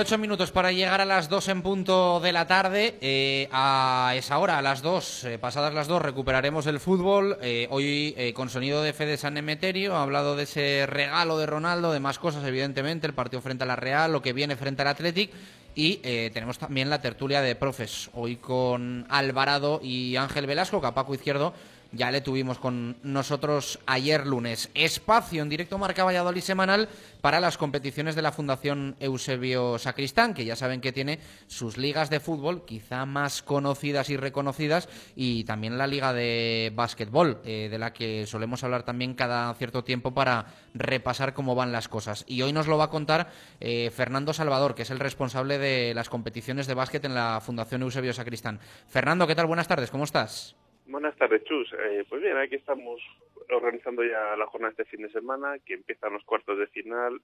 [SPEAKER 3] Ocho minutos para llegar a las 2 en punto de la tarde. Eh, a esa hora, a las 2, eh, pasadas las 2, recuperaremos el fútbol. Eh, hoy con sonido de Fede San Emeterio, ha hablado de ese regalo de Ronaldo, de más cosas, evidentemente, el partido frente a la Real, lo que viene frente al Athletic. Y tenemos también la tertulia de profes, hoy con Alvarado y Ángel Velasco, Capaco Izquierdo ya le tuvimos con nosotros ayer lunes. Espacio en directo Marca Valladolid semanal para las competiciones de la Fundación Eusebio Sacristán, que ya saben que tiene sus ligas de fútbol quizá más conocidas y reconocidas y también la liga de básquetbol, eh, de la que solemos hablar también cada cierto tiempo para repasar cómo van las cosas. Y hoy nos lo va a contar eh, Fernando Salvador, que es el responsable de las competiciones de básquet en la Fundación Eusebio Sacristán. Fernando, ¿qué tal? Buenas tardes, ¿cómo estás?
[SPEAKER 10] Buenas tardes, Chus. Eh, pues bien, aquí estamos organizando ya la jornada este fin de semana, que empiezan los cuartos de final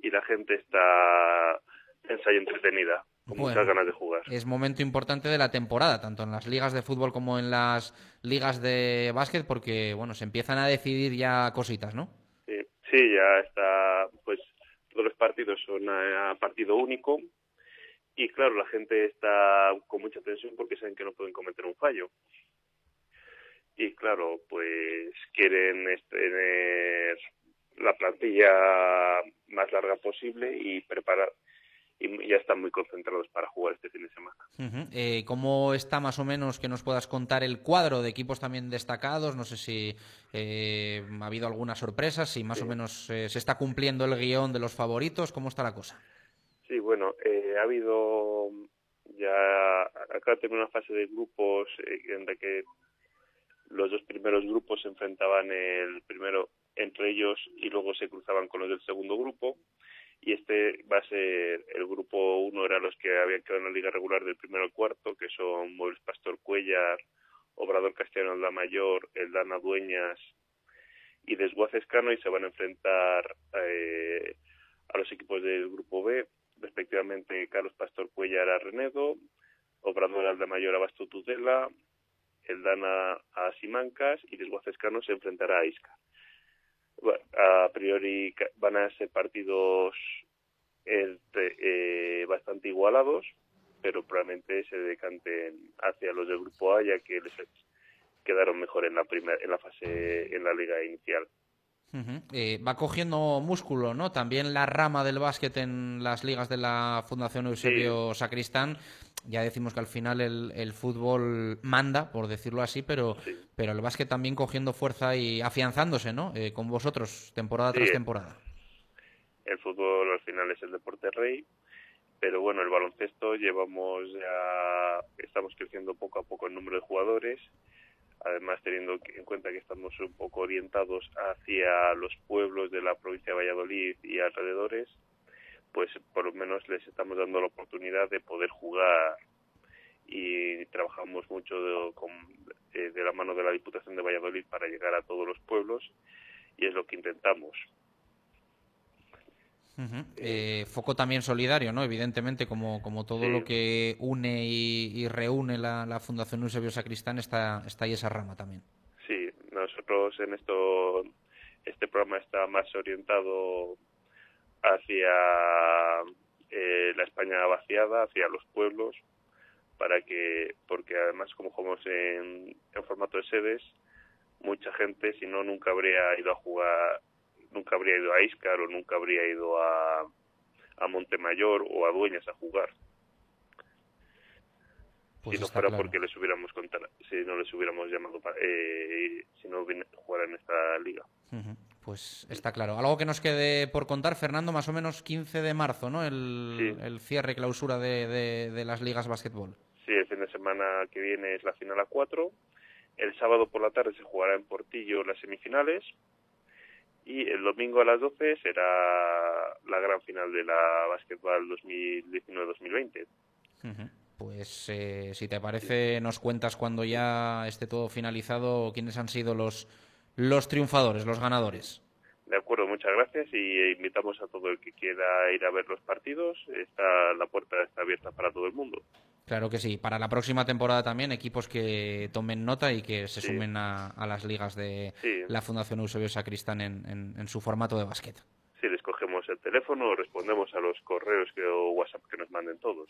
[SPEAKER 10] y la gente está tensa y entretenida, con muchas ganas de jugar.
[SPEAKER 3] Es momento importante de la temporada, tanto en las ligas de fútbol como en las ligas de básquet, porque bueno, se empiezan a decidir ya cositas, ¿no?
[SPEAKER 10] Sí, sí ya está, pues todos los partidos son a partido único y claro, la gente está con mucha tensión porque saben que no pueden cometer un fallo y claro, pues quieren tener la plantilla más larga posible y preparar y ya están muy concentrados para jugar este fin de semana.
[SPEAKER 3] Eh, ¿Cómo está más o menos que nos puedas contar el cuadro de equipos también destacados? No sé si eh, ha habido alguna sorpresa, si más o menos eh, se está cumpliendo el guion de los favoritos, ¿cómo está la cosa?
[SPEAKER 10] Sí, bueno, ha habido ya acá tengo una fase de grupos en la que los dos primeros grupos se enfrentaban el primero entre ellos y luego se cruzaban con los del segundo grupo. Y este va a ser el grupo uno era los que habían quedado en la liga regular del primero al cuarto que son Muebles Pastor Cuellar Obrador Castellano la Mayor El Dana Dueñas y Desguacescano y se van a enfrentar eh, a los equipos del grupo B respectivamente Carlos Pastor Cuellar a Renedo Obrador Alda Mayor a Basto Tudela el Dana a Simancas y Desguacescano se enfrentará a Isca. a priori van a ser partidos eh, bastante igualados, pero probablemente se decanten hacia los del grupo A ya que les quedaron mejor en la primera en la fase en la liga inicial.
[SPEAKER 3] Eh, va cogiendo músculo, ¿no? También la rama del básquet en las ligas de la Fundación Eusebio Sacristán ya decimos que al final el, fútbol manda, por decirlo así, pero, pero el básquet también cogiendo fuerza y afianzándose, ¿no? Eh, con vosotros, temporada tras temporada.
[SPEAKER 10] El fútbol al final es el deporte rey, pero bueno, el baloncesto llevamos ya, estamos creciendo poco a poco el número de jugadores, además teniendo en cuenta que estamos un poco orientados hacia los pueblos de la provincia de Valladolid y alrededores, pues por lo menos les estamos dando la oportunidad de poder jugar y trabajamos mucho de, con, eh, de la mano de la Diputación de Valladolid para llegar a todos los pueblos y es lo que intentamos.
[SPEAKER 3] Eh, foco también solidario, ¿no? Evidentemente, como, como todo lo que une y, reúne la, la, Fundación Eusebio Sacristán, está, está ahí esa rama también.
[SPEAKER 10] Sí, nosotros en esto, este programa está más orientado hacia eh, la España vaciada, hacia los pueblos, para que, porque además como jugamos en, en formato de sedes, mucha gente, si no, nunca habría ido a jugar, nunca habría ido a Iscar o nunca habría ido a, a Montemayor o a Dueñas a jugar.
[SPEAKER 3] Pues
[SPEAKER 10] si no fuera
[SPEAKER 3] claro.
[SPEAKER 10] porque les hubiéramos contado, si no les hubiéramos llamado para, eh, si no jugaran esta liga.
[SPEAKER 3] Pues está claro. Algo que nos quede por contar, Fernando, más o menos 15 de marzo, ¿no? El, el cierre, clausura de, de- de las ligas básquetbol.
[SPEAKER 10] Sí, el fin de semana que viene es la final a cuatro. El sábado por la tarde se jugará en Portillo las semifinales. Y el domingo a las 12 será la gran final de la básquetbol 2019-2020.
[SPEAKER 3] Ujú. Pues eh, si te parece, nos cuentas cuando ya esté todo finalizado quiénes han sido los, los triunfadores, los ganadores.
[SPEAKER 10] De acuerdo, muchas gracias y invitamos a todo el que quiera ir a ver los partidos. Está la puerta está abierta para todo el mundo.
[SPEAKER 3] Claro que sí. Para la próxima temporada también, equipos que tomen nota y que se
[SPEAKER 10] Sí.
[SPEAKER 3] sumen a, a las ligas de
[SPEAKER 10] Sí.
[SPEAKER 3] la Fundación Eusebio Sacristán en, en- en su formato de básquet.
[SPEAKER 10] Si les cogemos el teléfono, respondemos a los correos que, o WhatsApp que nos manden todos.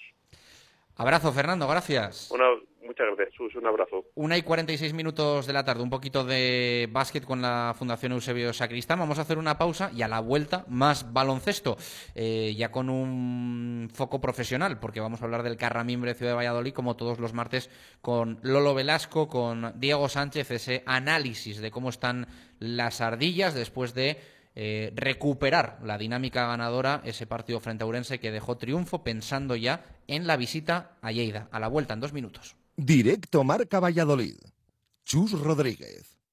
[SPEAKER 3] Abrazo, Fernando, gracias.
[SPEAKER 10] Una, muchas gracias, Sus. Un abrazo.
[SPEAKER 3] Una y 46 minutos de la tarde, un poquito de básquet con la Fundación Eusebio Sacristán. Vamos a hacer una pausa y a la vuelta más baloncesto, eh, ya con un foco profesional, porque vamos a hablar del Carramimbre Ciudad de Valladolid, como todos los martes, con Lolo Velasco, con Diego Sánchez, ese análisis de cómo están las ardillas después de eh, recuperar la dinámica ganadora, ese partido frente a Urense que dejó triunfo pensando ya en la visita a Lleida. A la vuelta en dos minutos.
[SPEAKER 2] Directo Marca Valladolid. Chus Rodríguez.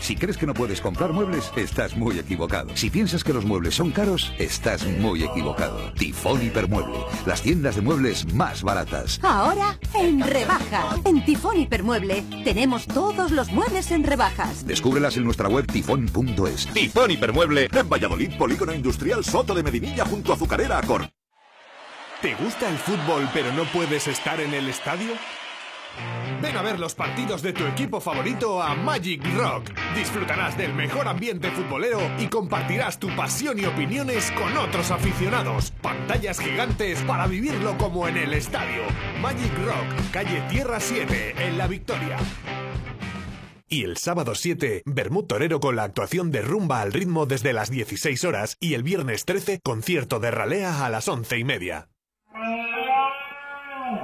[SPEAKER 11] Si crees que no puedes comprar muebles, estás muy equivocado. Si piensas que los muebles son caros, estás muy equivocado. Tifón Hipermueble, las tiendas de muebles más baratas.
[SPEAKER 12] Ahora en rebaja. En Tifón Hipermueble tenemos todos los muebles en rebajas.
[SPEAKER 11] Descúbrelas en nuestra web tifón.es.
[SPEAKER 13] Tifón Hipermueble en Valladolid, Polígono Industrial Soto de Medinilla junto a Azucarera Acor.
[SPEAKER 4] ¿Te gusta el fútbol pero no puedes estar en el estadio? Ven a ver los partidos de tu equipo favorito a Magic Rock. Disfrutarás del mejor ambiente futbolero y compartirás tu pasión y opiniones con otros aficionados. Pantallas gigantes para vivirlo como en el estadio. Magic Rock, calle Tierra 7, en La Victoria. Y el sábado 7, Bermud Torero con la actuación de Rumba al ritmo desde las 16 horas y el viernes 13, concierto de Ralea a las 11 y media.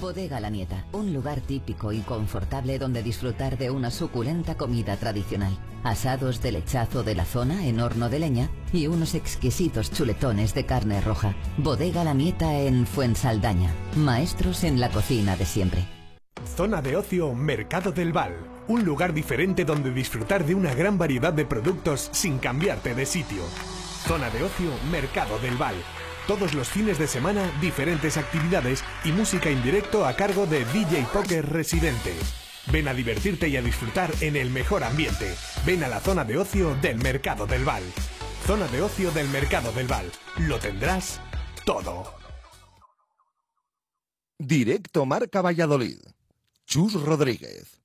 [SPEAKER 14] Bodega La Nieta, un lugar típico y confortable donde disfrutar de una suculenta comida tradicional. Asados de lechazo de la zona en horno de leña y unos exquisitos chuletones de carne roja. Bodega La Nieta en Fuensaldaña. Maestros en la cocina de siempre.
[SPEAKER 4] Zona de ocio Mercado del Val. Un lugar diferente donde disfrutar de una gran variedad de productos sin cambiarte de sitio. Zona de ocio Mercado del Val. Todos los fines de semana, diferentes actividades y música en directo a cargo de DJ Poker Residente. Ven a divertirte y a disfrutar en el mejor ambiente. Ven a la zona de ocio del Mercado del Val. Zona de ocio del Mercado del Val. Lo tendrás todo.
[SPEAKER 2] Directo Marca Valladolid. Chus Rodríguez.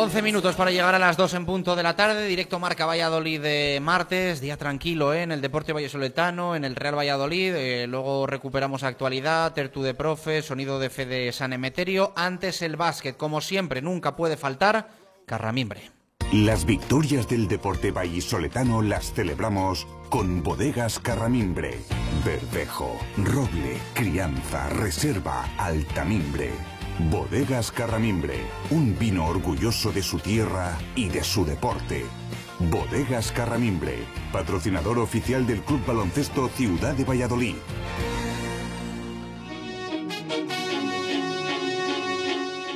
[SPEAKER 3] 11 minutos para llegar a las 2 en punto de la tarde, directo Marca Valladolid de martes, día tranquilo ¿eh? en el Deporte Vallesoletano, en el Real Valladolid, eh, luego recuperamos actualidad, Tertu de Profe, sonido de Fede San Emeterio, antes el básquet, como siempre, nunca puede faltar, Carramimbre.
[SPEAKER 15] Las victorias del deporte vallisoletano las celebramos con bodegas Carramimbre. Verdejo, roble, crianza, reserva, altamimbre. Bodegas Carramimbre, un vino orgulloso de su tierra y de su deporte. Bodegas Carramimbre, patrocinador oficial del Club Baloncesto Ciudad de Valladolid.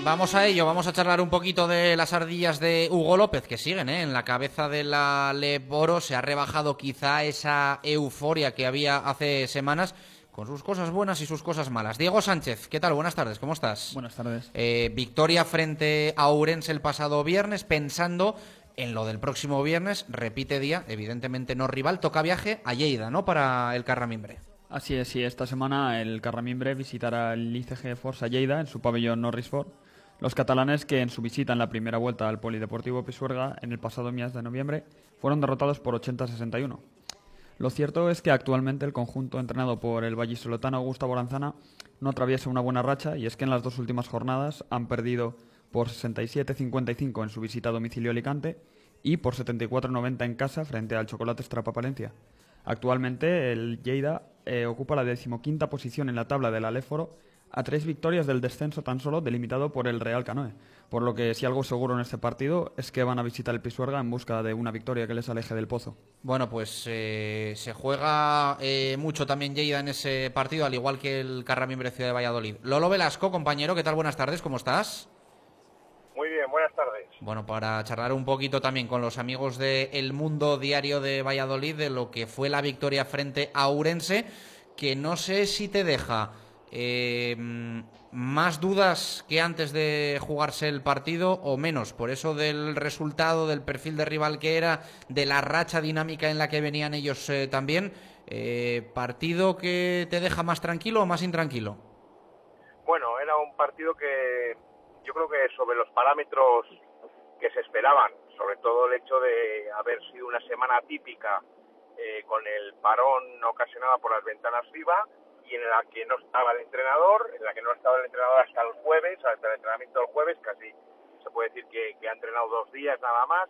[SPEAKER 3] Vamos a ello, vamos a charlar un poquito de las ardillas de Hugo López, que siguen ¿eh? en la cabeza de la Leboro. Se ha rebajado quizá esa euforia que había hace semanas, con sus cosas buenas y sus cosas malas. Diego Sánchez, ¿qué tal? Buenas tardes, ¿cómo estás?
[SPEAKER 16] Buenas tardes.
[SPEAKER 3] Eh, victoria frente a Ourense el pasado viernes, pensando en lo del próximo viernes, repite día, evidentemente no rival, toca viaje a Lleida, ¿no? Para el Carramimbre.
[SPEAKER 16] Así es, sí, esta semana el Carramimbre visitará el ICG Forza Lleida en su pabellón Norrisford. Los catalanes que en su visita en la primera vuelta al Polideportivo Pisuerga en el pasado mes de noviembre fueron derrotados por 80-61. Lo cierto es que actualmente el conjunto entrenado por el vallisoletano Augusto Boranzana no atraviesa una buena racha y es que en las dos últimas jornadas han perdido por 67-55 en su visita a domicilio Alicante y por 74-90 en casa frente al Chocolate Strapa Palencia. Actualmente el Lleida eh, ocupa la decimoquinta posición en la tabla del Aléforo a tres victorias del descenso tan solo delimitado por el Real Canoe. Por lo que si algo seguro en este partido es que van a visitar el Pisuerga en busca de una victoria que les aleje del pozo.
[SPEAKER 3] Bueno, pues eh, se juega eh, mucho también Lleida en ese partido, al igual que el Carramimbre Ciudad de Valladolid. Lolo Velasco, compañero, ¿qué tal? Buenas tardes, ¿cómo estás?
[SPEAKER 17] Muy bien, buenas tardes.
[SPEAKER 3] Bueno, para charlar un poquito también con los amigos de El Mundo Diario de Valladolid de lo que fue la victoria frente a Urense, que no sé si te deja eh, más dudas que antes de jugarse el partido o menos, por eso del resultado, del perfil de rival que era, de la racha dinámica en la que venían ellos eh, también. Eh, ¿Partido que te deja más tranquilo o más intranquilo?
[SPEAKER 17] Bueno, era un partido que yo creo que sobre los parámetros que se esperaban, sobre todo el hecho de haber sido una semana típica eh, con el parón ocasionado por las ventanas FIBA en la que no estaba el entrenador, en la que no estaba el entrenador hasta el jueves, hasta el entrenamiento del jueves, casi se puede decir que, ha entrenado dos días nada más.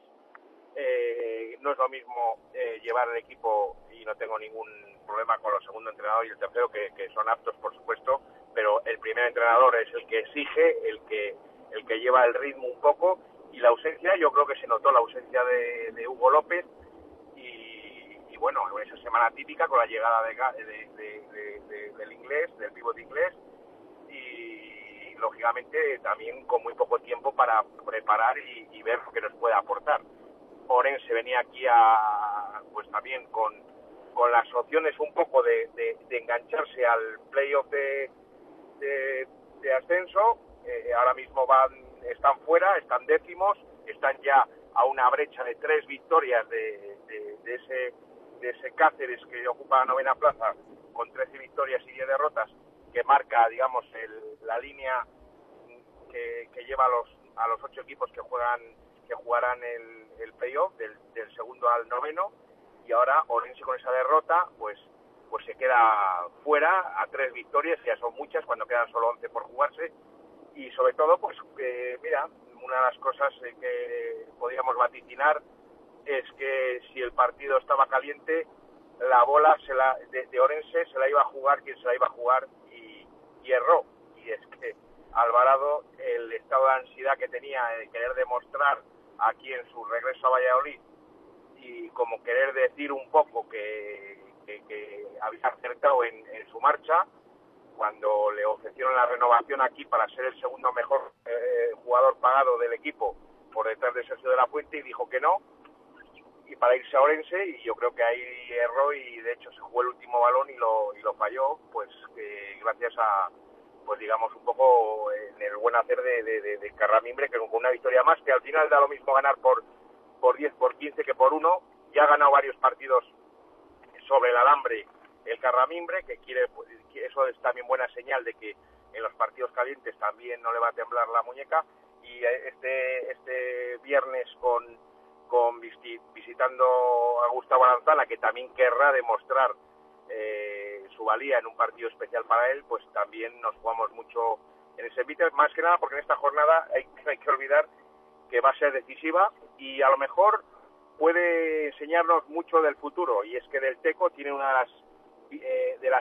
[SPEAKER 17] Eh, no es lo mismo eh, llevar el equipo y no tengo ningún problema con los segundo entrenador y el tercero que, son aptos por supuesto pero el primer entrenador es el que exige el que el que lleva el ritmo un poco y la ausencia yo creo que se notó la ausencia de, Hugo López bueno en esa semana típica con la llegada de, de, del inglés del pivot inglés y lógicamente también con muy poco tiempo para preparar y, ver lo que nos puede aportar Orense venía aquí a, pues también con, con las opciones un poco de, de, de engancharse al playoff de, de, de ascenso. Eh, ahora mismo van, están fuera, están décimos, están ya a una brecha de tres victorias de, de ese, de ese Cáceres que ocupa la novena plaza con 13 victorias y 10 derrotas, que marca, digamos, el, la línea que, que lleva a los, a los ocho equipos que juegan que jugarán el, el playoff del, del, segundo al noveno y ahora Orense con esa derrota pues pues se queda fuera a tres victorias ya son muchas cuando quedan solo 11 por jugarse y sobre todo pues que mira una de las cosas que podíamos vaticinar es que si el partido estaba caliente la bola se la, de, Orense se la iba a jugar quien se la iba a jugar y, erró. Y es que Alvarado el estado de ansiedad que tenía de querer demostrar aquí en su regreso a Valladolid y como querer decir un poco que, había acertado en, en, su marcha cuando le ofrecieron la renovación aquí para ser el segundo mejor eh, jugador pagado del equipo por detrás de Sergio de la Fuente y dijo que no y para irse a Orense y yo creo que ahí erró y de hecho se jugó el último balón y lo, y lo falló pues eh, gracias a pues digamos un poco en el buen hacer de, de, de, Carramimbre que con una victoria más que al final da lo mismo ganar por por 10 por 15 que por uno. Ya ha ganado varios partidos sobre el alambre el Carramimbre que quiere que eso es también buena señal de que en los partidos calientes también no le va a temblar la muñeca. Y este este viernes con con visitando a Gustavo Lanzana que también querrá demostrar eh, su valía en un partido especial para él, pues también nos jugamos mucho en ese vídeo, más que nada porque en esta jornada hay, que olvidar que va a ser decisiva y a lo mejor puede enseñarnos mucho del futuro y es que del Teco tiene una de las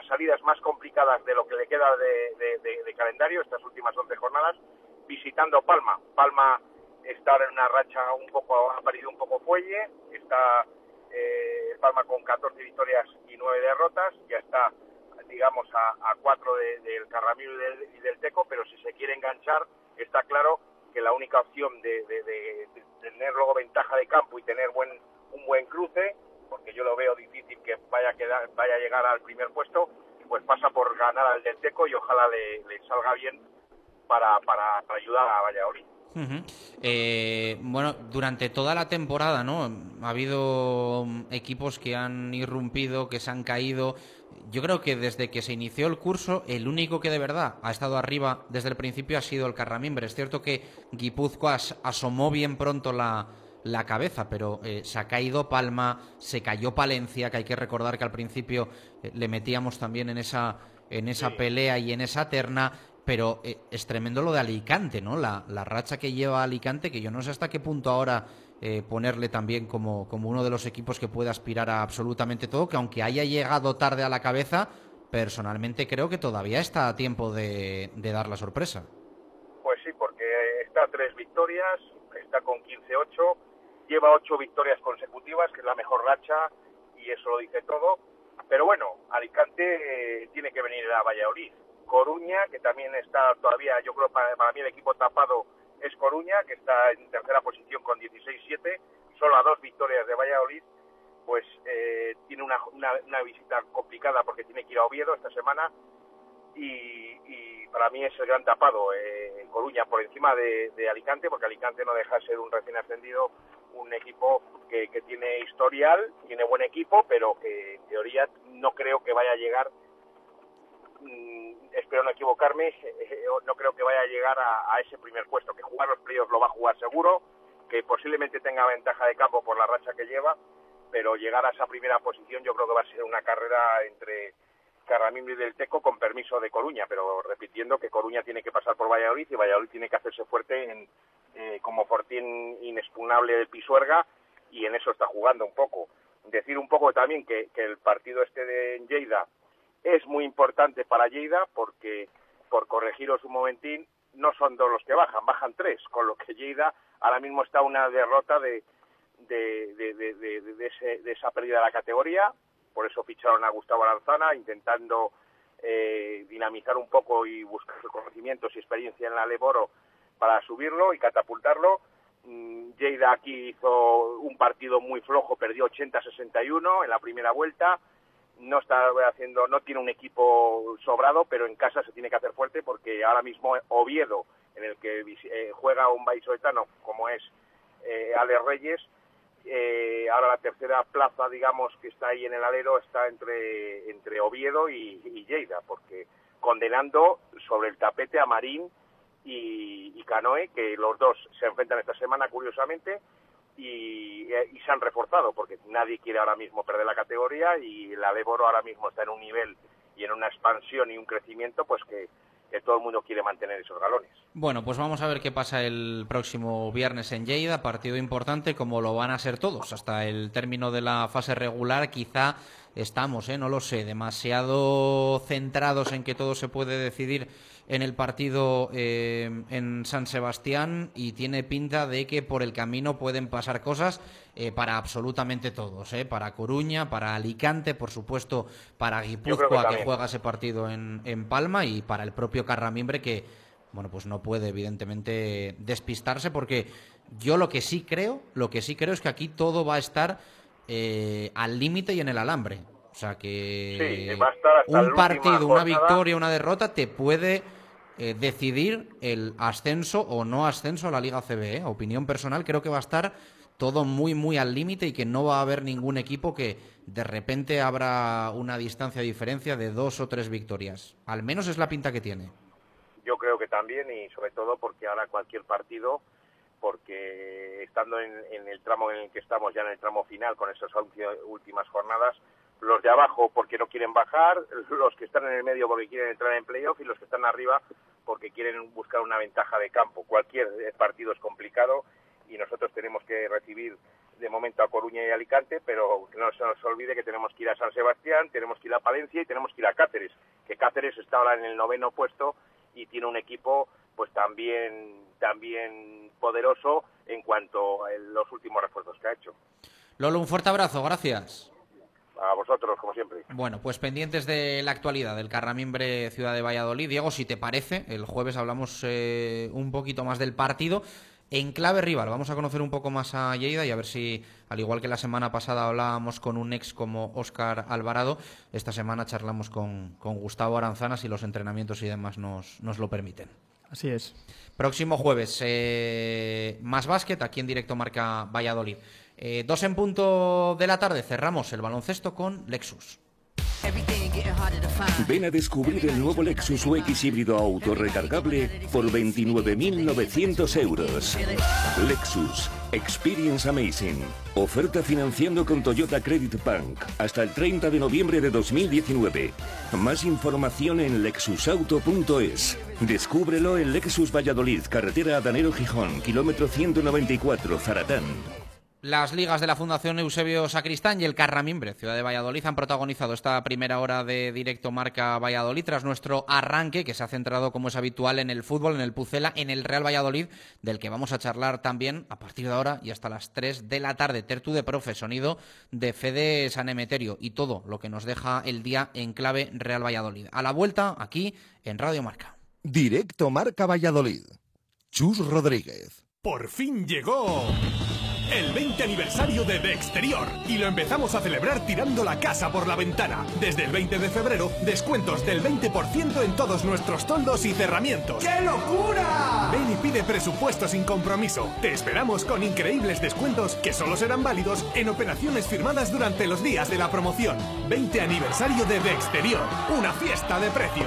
[SPEAKER 17] eh, salidas más complicadas de lo que le queda de- de calendario estas últimas 11 jornadas visitando Palma. Palma está en una racha un poco, ha perdido un poco fuelle, está eh, Palma con 14 victorias y 9 derrotas, ya está, digamos, a, a 4 de- del Carramil y del, y del Teco, pero si se quiere enganchar, está claro que la única opción de, de- de- de tener luego ventaja de campo y tener buen, un buen cruce, porque yo lo veo difícil que vaya a, quedar, vaya a llegar al primer puesto, pues pasa por ganar al del Teco y ojalá le, salga bien para, para ayudar a Valladolid.
[SPEAKER 3] Eh, bueno, durante toda la temporada, ¿no? Ha habido mm, equipos que han irrumpido, que se han caído. Yo creo que desde que se inició el curso, el único que de verdad ha estado arriba desde el principio ha sido el Carramimbre. Es cierto que Guipúzcoa as- asomó bien pronto la, la cabeza, pero eh, se ha caído Palma, se cayó Palencia, que hay que recordar que al principio eh, le metíamos también en esa, en esa pelea y en esa terna. Pero eh, es tremendo lo de Alicante, ¿no? La, racha que lleva Alicante, que yo no sé hasta qué punto ahora eh, ponerle también como, como uno de los equipos que puede aspirar a absolutamente todo, que aunque haya llegado tarde a la cabeza, personalmente creo que todavía está a tiempo de, de dar la sorpresa.
[SPEAKER 17] Pues sí, porque está a tres victorias, está con 15-8, lleva ocho victorias consecutivas, que es la mejor racha, y eso lo dice todo. Pero bueno, Alicante eh, tiene que venir a Valladolid. Coruña, que también está todavía, yo creo para, para mí el equipo tapado es Coruña, que está en tercera posición con 16-7, solo a dos victorias de Valladolid, pues eh, tiene una, una, visita complicada porque tiene que ir a Oviedo esta semana y, para mí es el gran tapado eh, Coruña por encima de, Alicante porque Alicante no deja de ser un recién ascendido un equipo que, que tiene historial tiene buen equipo pero que en teoría no creo que vaya a llegar espero no equivocarme eh, no creo que vaya a llegar a, ese primer puesto que jugar los playoffs lo va a jugar seguro que posiblemente tenga ventaja de campo por la racha que lleva pero llegar a esa primera posición yo creo que va a ser una carrera entre Carramimbre y del Teco con permiso de Coruña, pero repitiendo que Coruña tiene que pasar por Valladolid y Valladolid tiene que hacerse fuerte en, eh, como fortín inexpugnable del Pisuerga y en eso está jugando un poco. Decir un poco también que, que el partido este de Lleida es muy importante para Lleida porque, por corregiros un momentín, no son dos los que bajan, bajan tres, con lo que Lleida ahora mismo está una derrota de, de, de, de, ese- de esa pérdida de la categoría, por eso ficharon a Gustavo Aranzana, intentando eh, dinamizar un poco y buscar conocimientos y experiencia en la Leboro para subirlo y catapultarlo. Mm, Lleida aquí hizo un partido muy flojo, perdió 80-61 en la primera vuelta. No está haciendo, no tiene un equipo sobrado, pero en casa se tiene que hacer fuerte porque ahora mismo Oviedo, en el que eh, juega un vallisoletano como es eh, Ale Reyes, eh, ahora la tercera plaza, digamos, que está ahí en el alero está entre, entre Oviedo y, y Lleida, porque condenando sobre el tapete a Marín y, y Canoe, que los dos se enfrentan esta semana, curiosamente, y, y se han reforzado, porque nadie quiere ahora mismo perder la categoría y la Leboro ahora mismo está en un nivel y en una expansión y un crecimiento, pues que, que todo el mundo quiere mantener esos galones.
[SPEAKER 3] Bueno, pues vamos a ver qué pasa el próximo viernes en Lleida, partido importante como lo van a ser todos. Hasta el término de la fase regular quizá estamos, ¿eh? no lo sé, demasiado centrados en que todo se puede decidir en el partido eh, en San Sebastián y tiene pinta de que por el camino pueden pasar cosas eh, para absolutamente todos, ¿eh? para Coruña, para Alicante, por supuesto, para
[SPEAKER 17] que
[SPEAKER 3] Guipúzcoa que
[SPEAKER 17] también.
[SPEAKER 3] juega ese partido en, en Palma y para el propio Carramimbre que bueno pues no puede evidentemente despistarse porque yo lo que sí creo lo que sí creo es que aquí todo va a estar eh, al límite y en el alambre o sea que
[SPEAKER 17] Sí, va a estar hasta
[SPEAKER 3] un partido una victoria una derrota te puede eh, decidir el ascenso o no ascenso a la Liga CB ¿eh? opinión personal creo que va a estar todo muy muy al límite y que no va a haber ningún equipo que de repente habrá una distancia de diferencia de dos o tres victorias. Al menos es la pinta que tiene.
[SPEAKER 17] Yo creo que también y sobre todo porque ahora cualquier partido, porque estando en, en el tramo en el que estamos ya en el tramo final con esas últimas jornadas, los de abajo porque no quieren bajar, *laughs* los que están en el medio porque quieren entrar en playoff y los que están arriba porque quieren buscar una ventaja de campo. Cualquier eh, partido es complicado y nosotros tenemos que recibir de momento a Coruña y Alicante, pero no se nos olvide que tenemos que ir a San Sebastián, tenemos que ir a Palencia y tenemos que ir a Cáceres, que Cáceres está ahora en el noveno puesto y tiene un equipo pues también también poderoso en cuanto a los últimos refuerzos que ha hecho.
[SPEAKER 3] Lolo, un fuerte abrazo, gracias.
[SPEAKER 17] A vosotros, como siempre.
[SPEAKER 3] Bueno, pues pendientes de la actualidad del Carramimbre Ciudad de Valladolid. Diego, si te parece, el jueves hablamos eh, un poquito más del partido. En clave rival, vamos a conocer un poco más a Lleida y a ver si, al igual que la semana pasada hablábamos con un ex como Óscar Alvarado, esta semana charlamos con, con Gustavo Aranzana si los entrenamientos y demás nos, nos lo permiten.
[SPEAKER 16] Así es.
[SPEAKER 3] Próximo jueves, eh, más básquet, aquí en directo marca Valladolid. Eh, dos en punto de la tarde, cerramos el baloncesto con Lexus.
[SPEAKER 18] Ven a descubrir el nuevo Lexus UX híbrido auto recargable por 29.900 euros. Lexus Experience Amazing. Oferta financiando con Toyota Credit Bank hasta el 30 de noviembre de 2019. Más información en lexusauto.es. Descúbrelo en Lexus Valladolid, carretera Adanero Gijón, kilómetro 194, Zaratán.
[SPEAKER 3] Las ligas de la Fundación Eusebio Sacristán y el Carramimbre, Ciudad de Valladolid, han protagonizado esta primera hora de directo marca Valladolid tras nuestro arranque que se ha centrado, como es habitual, en el fútbol, en el Pucela, en el Real Valladolid, del que vamos a charlar también a partir de ahora y hasta las 3 de la tarde. Tertu de Profe, sonido de Fede San Emeterio y todo lo que nos deja el día en clave Real Valladolid. A la vuelta, aquí en Radio Marca.
[SPEAKER 2] Directo Marca Valladolid. Chus Rodríguez.
[SPEAKER 4] Por fin llegó el 20 aniversario de De Exterior y lo empezamos a celebrar tirando la casa por la ventana. Desde el 20 de febrero, descuentos del 20% en todos nuestros toldos y cerramientos.
[SPEAKER 1] ¡Qué locura!
[SPEAKER 4] Ven y pide presupuesto sin compromiso. Te esperamos con increíbles descuentos que solo serán válidos en operaciones firmadas durante los días de la promoción. 20 aniversario de De Exterior, una fiesta de precios.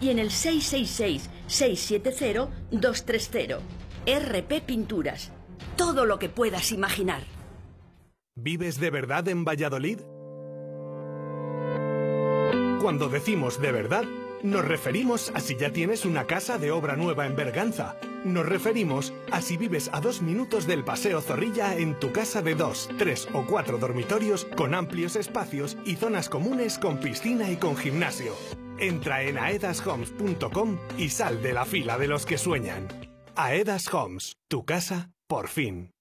[SPEAKER 19] y en el 666-670-230. RP Pinturas. Todo lo que puedas imaginar.
[SPEAKER 4] ¿Vives de verdad en Valladolid? Cuando decimos de verdad, nos referimos a si ya tienes una casa de obra nueva en Berganza. Nos referimos a si vives a dos minutos del Paseo Zorrilla en tu casa de dos, tres o cuatro dormitorios con amplios espacios y zonas comunes con piscina y con gimnasio. Entra en aedashomes.com y sal de la fila de los que sueñan. Aedas Homes, tu casa, por fin.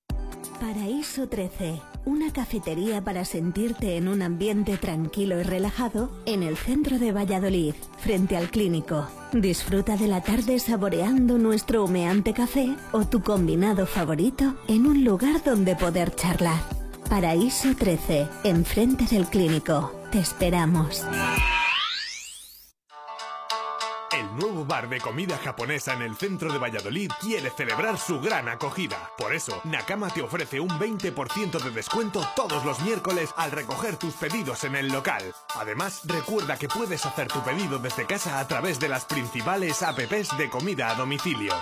[SPEAKER 20] Paraíso 13, una cafetería para sentirte en un ambiente tranquilo y relajado en el centro de Valladolid, frente al clínico. Disfruta de la tarde saboreando nuestro humeante café o tu combinado favorito en un lugar donde poder charlar. Paraíso 13, enfrente del clínico. Te esperamos.
[SPEAKER 4] Nuevo bar de comida japonesa en el centro de Valladolid quiere celebrar su gran acogida. Por eso, Nakama te ofrece un 20% de descuento todos los miércoles al recoger tus pedidos en el local. Además, recuerda que puedes hacer tu pedido desde casa a través de las principales apps de comida a domicilio.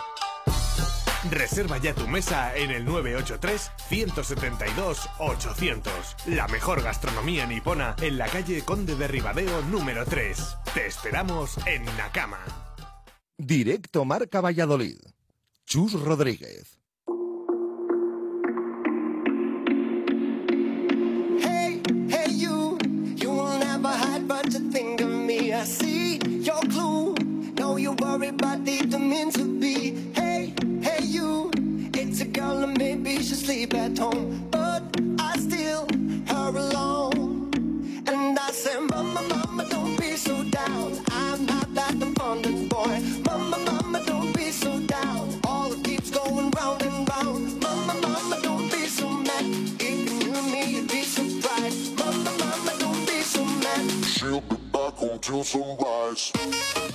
[SPEAKER 4] Reserva ya tu mesa en el 983-172-800. La mejor gastronomía nipona en la calle Conde de Ribadeo número 3. Te esperamos en Nakama.
[SPEAKER 2] Directo Marca Valladolid. Chus Rodríguez.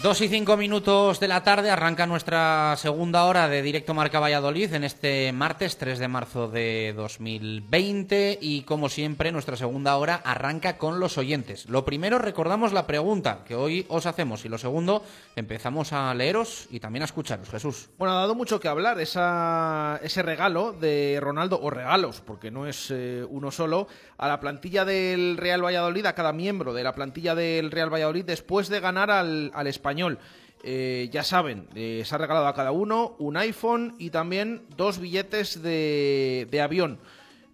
[SPEAKER 3] Dos y cinco minutos de la tarde arranca nuestra segunda hora de Directo Marca Valladolid en este martes 3 de marzo de 2020 y como siempre nuestra segunda hora arranca con los oyentes. Lo primero recordamos la pregunta que hoy os hacemos y lo segundo empezamos a leeros y también a escucharos. Jesús.
[SPEAKER 6] Bueno, ha dado mucho que hablar esa, ese regalo de Ronaldo, o regalos, porque no es eh, uno solo, a la plantilla del Real Valladolid, a cada miembro de la plantilla del Real Valladolid, después de ganar al, al español. Eh, ya saben, eh, se ha regalado a cada uno un iPhone y también dos billetes de, de avión.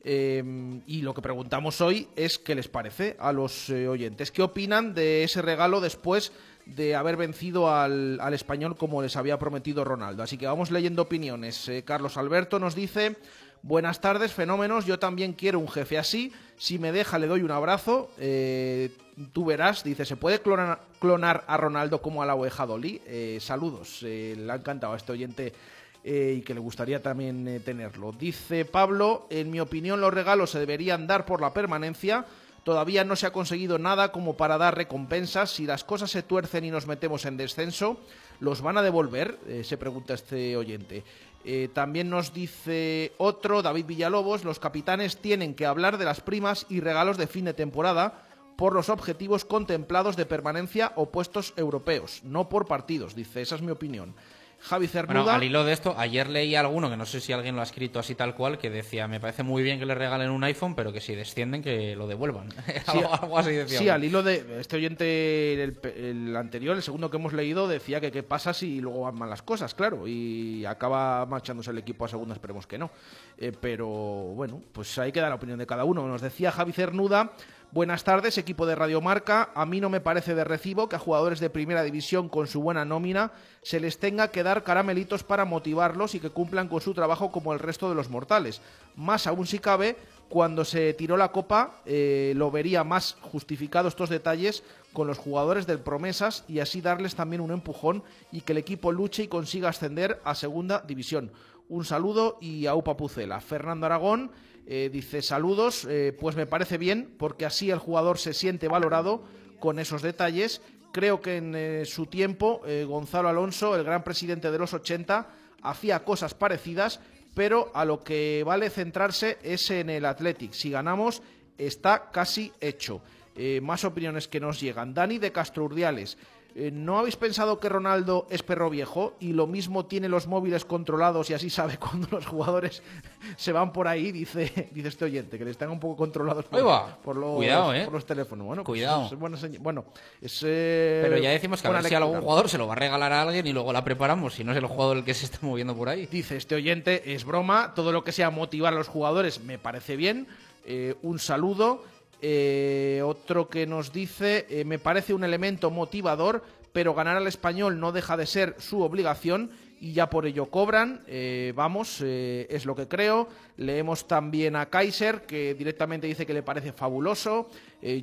[SPEAKER 6] Eh, y lo que preguntamos hoy es qué les parece a los oyentes. ¿Qué opinan de ese regalo después de haber vencido al, al español como les había prometido Ronaldo? Así que vamos leyendo opiniones. Carlos Alberto nos dice... Buenas tardes, fenómenos. Yo también quiero un jefe así. Si me deja, le doy un abrazo. Eh, tú verás, dice, ¿se puede clonar, a Ronaldo como a la oveja Dolly? Eh, saludos. Eh, le ha encantado a este oyente eh, y que le gustaría también tenerlo. Dice Pablo, en mi opinión los regalos se deberían dar por la permanencia. Todavía no se ha conseguido nada como para dar recompensas. Si las cosas se tuercen y nos metemos en descenso, ¿los van a devolver? Se pregunta este oyente. Eh, también nos dice otro, David Villalobos, los capitanes tienen que hablar de las primas y regalos de fin de temporada por los objetivos contemplados de permanencia o puestos europeos, no por partidos, dice, esa es mi opinión. Javi Cernuda...
[SPEAKER 3] Bueno, al hilo de esto, ayer leí alguno, que no sé si alguien lo ha escrito así tal cual, que decía, me parece muy bien que le regalen un iPhone, pero que si descienden que lo devuelvan. *laughs*
[SPEAKER 6] Sí,
[SPEAKER 3] algo, así decía.
[SPEAKER 6] Sí, al hilo de este oyente, el, el anterior, el segundo que hemos leído, decía que qué pasa si luego van mal las cosas, claro, y acaba marchándose el equipo a segunda, esperemos que no. Eh, pero bueno, pues ahí queda la opinión de cada uno. Nos decía Javi Cernuda. Buenas tardes, equipo de Radio Marca. A mí no me parece de recibo que a jugadores de primera división con su buena nómina se les tenga que dar caramelitos para motivarlos y que cumplan con su trabajo como el resto de los mortales. Más aún si cabe, cuando se tiró la copa, eh, lo vería más justificado estos detalles con los jugadores del Promesas y así darles también un empujón y que el equipo luche y consiga ascender a segunda división. Un saludo y a Upa Pucela. Fernando Aragón eh, dice saludos, eh, pues me parece bien porque así el jugador se siente valorado con esos detalles. Creo que en eh, su tiempo Gonzalo Alonso, el gran presidente de los 80, hacía cosas parecidas, pero a lo que vale centrarse es en el Athletic. Si ganamos, está casi hecho. Más opiniones que nos llegan. Dani de Castro Urdiales. Eh, ¿No habéis pensado que Ronaldo es perro viejo y lo mismo tiene los móviles controlados y así sabe *laughs* cuando los jugadores se van por ahí? Dice, dice este oyente, que les están un poco controlados por,
[SPEAKER 3] Ahí va.
[SPEAKER 6] por los,
[SPEAKER 3] Cuidado, ¿eh?
[SPEAKER 6] por los teléfonos. Bueno, pues
[SPEAKER 3] Cuidado.
[SPEAKER 6] es buena señal. Bueno, es, eh,
[SPEAKER 3] Pero ya decimos que a ver si algún jugador se lo va a regalar a alguien y luego la preparamos, si no es el jugador el que se está moviendo por ahí.
[SPEAKER 6] Dice este oyente, es broma, todo lo que sea motivar a los jugadores me parece bien. Eh, un saludo. Eh, otro que nos dice, eh, me parece un elemento motivador, pero ganar al español no deja de ser su obligación y ya por ello cobran. Eh, vamos, es lo que creo. Leemos también a Kaiser, que directamente dice que le parece fabuloso.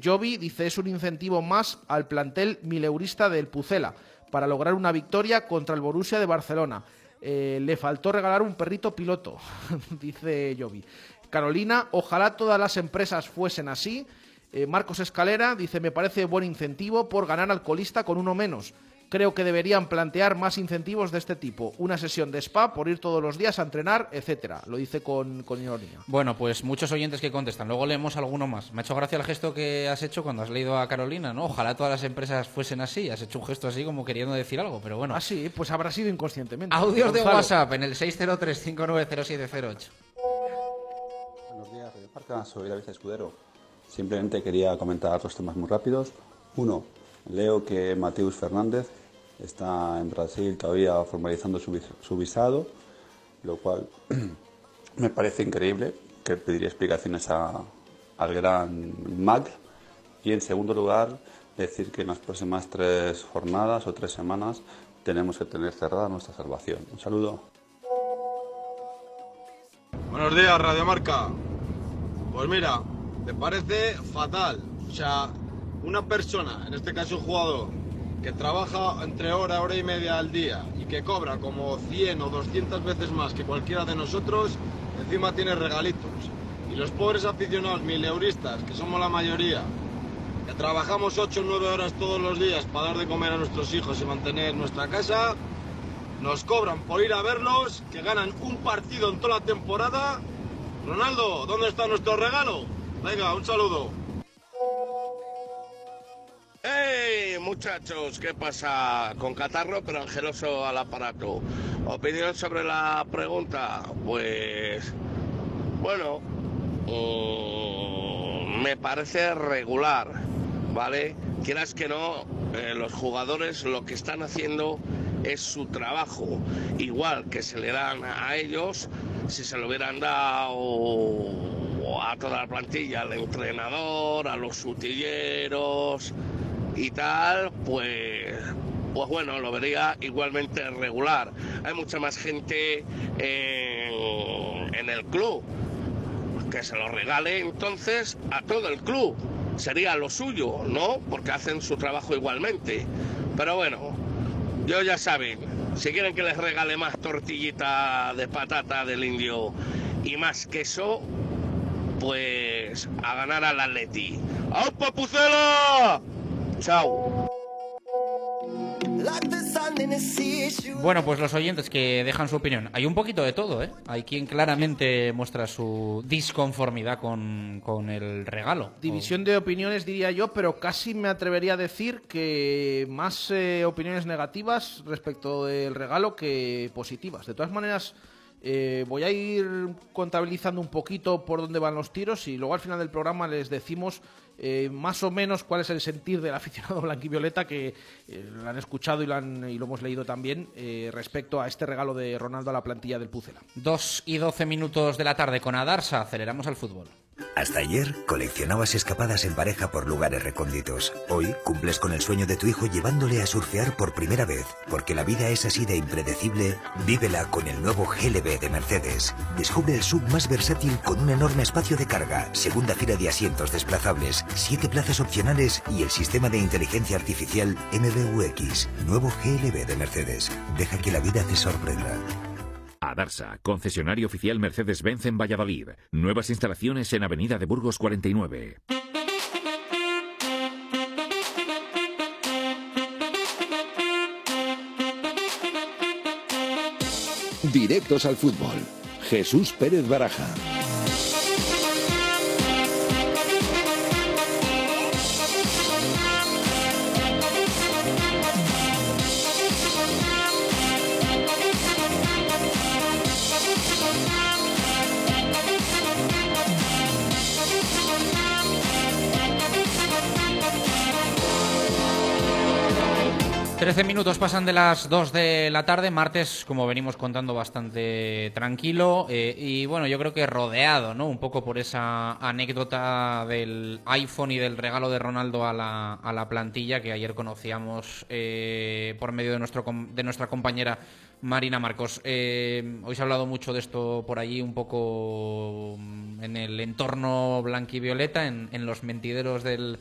[SPEAKER 6] Jovi dice, es un incentivo más al plantel mileurista del Pucela para lograr una victoria contra el Borussia de Barcelona. Le faltó regalar un perrito piloto, *laughs* dice Jovi. Carolina, ojalá todas las empresas fuesen así. Eh, Marcos Escalera dice, me parece buen incentivo por ganar al colista con uno menos. Creo que deberían plantear más incentivos de este tipo. Una sesión de spa por ir todos los días a entrenar, etcétera. Lo dice con, con ironía.
[SPEAKER 3] Bueno, pues muchos oyentes que contestan. Luego leemos alguno más. Me ha hecho gracia el gesto que has hecho cuando has leído a Carolina, ¿no? Ojalá todas las empresas fuesen así. Has hecho un gesto así como queriendo decir algo, pero bueno.
[SPEAKER 6] Ah, sí, pues habrá sido inconscientemente.
[SPEAKER 3] Audios de WhatsApp en el
[SPEAKER 21] 603 590708. Parca, soy David Escudero. Simplemente quería comentar dos temas muy rápidos. Uno, leo que Mateus Fernández está en Brasil todavía formalizando su, visado, lo cual *clears throat* me parece increíble que pediría explicaciones a, al gran Mac. Y en segundo lugar, decir que en las próximas tres jornadas o tres semanas tenemos que tener cerrada nuestra salvación. Un saludo.
[SPEAKER 22] Buenos días, Radio Marca. Pues mira, me parece fatal. O sea, una persona, en este caso un jugador, que trabaja entre hora, hora y media al día y que cobra como 100 o 200 veces más que cualquiera de nosotros, encima tiene regalitos. Y los pobres aficionados mileuristas, que somos la mayoría, que trabajamos 8 o 9 horas todos los días para dar de comer a nuestros hijos y mantener nuestra casa, nos cobran por ir a verlos, que ganan un partido en toda la temporada. Ronaldo, ¿dónde está nuestro regalo? Venga, un saludo.
[SPEAKER 23] ¡Hey, muchachos! ¿Qué pasa? Con catarro, pero angeloso al aparato. ¿Opinión sobre la pregunta? Pues. Bueno. mm, me parece regular, ¿vale? Quieras que no, eh, los jugadores lo que están haciendo es su trabajo. Igual que se le dan a ellos, si se lo hubieran dado a toda la plantilla, al entrenador, a los sutilleros y tal, pues, pues bueno, lo vería igualmente regular. Hay mucha más gente en, en el club. Que se lo regale entonces a todo el club. Sería lo suyo, ¿no? Porque hacen su trabajo igualmente. Pero bueno, yo ya saben, si quieren que les regale más tortillita de patata del indio y más queso, pues a ganar al Atleti. ¡Au, papucela! ¡Chao!
[SPEAKER 3] Bueno, pues los oyentes que dejan su opinión. Hay un poquito de todo, ¿eh? Hay quien claramente muestra su disconformidad con, con el regalo.
[SPEAKER 6] División de opiniones diría yo, pero casi me atrevería a decir que más eh, opiniones negativas respecto del regalo que positivas. De todas maneras, eh, voy a ir contabilizando un poquito por dónde van los tiros y luego al final del programa les decimos eh, más o menos cuál es el sentir del aficionado *laughs* blanquivioleta que eh, lo han escuchado y lo, han- y lo hemos leído también eh, respecto a este regalo de Ronaldo a la plantilla del Pucela.
[SPEAKER 3] 2 y 12 minutos de la tarde con Adarsa. Aceleramos al fútbol.
[SPEAKER 24] Hasta ayer coleccionabas escapadas en pareja por lugares recónditos. Hoy cumples con el sueño de tu hijo llevándole a surfear por primera vez. Porque la vida es así de impredecible, vívela con el nuevo GLB de Mercedes. Descubre el sub más versátil con un enorme espacio de carga, segunda fila de asientos desplazables, siete plazas opcionales y el sistema de inteligencia artificial MBUX. Nuevo GLB de Mercedes. Deja que la vida te sorprenda.
[SPEAKER 25] Adarsa, concesionario oficial Mercedes-Benz en Valladolid. Nuevas instalaciones en Avenida de Burgos 49.
[SPEAKER 2] Directos al fútbol. Jesús Pérez Baraja.
[SPEAKER 3] Trece minutos pasan de las 2 de la tarde, martes, como venimos contando, bastante tranquilo eh, y bueno, yo creo que rodeado, ¿no? Un poco por esa anécdota del iPhone y del regalo de Ronaldo a la, a la plantilla que ayer conocíamos eh, por medio de, nuestro, de nuestra compañera Marina Marcos. Eh, hoy se ha hablado mucho de esto por allí, un poco mm, en el entorno blanquivioleta, en los mentideros del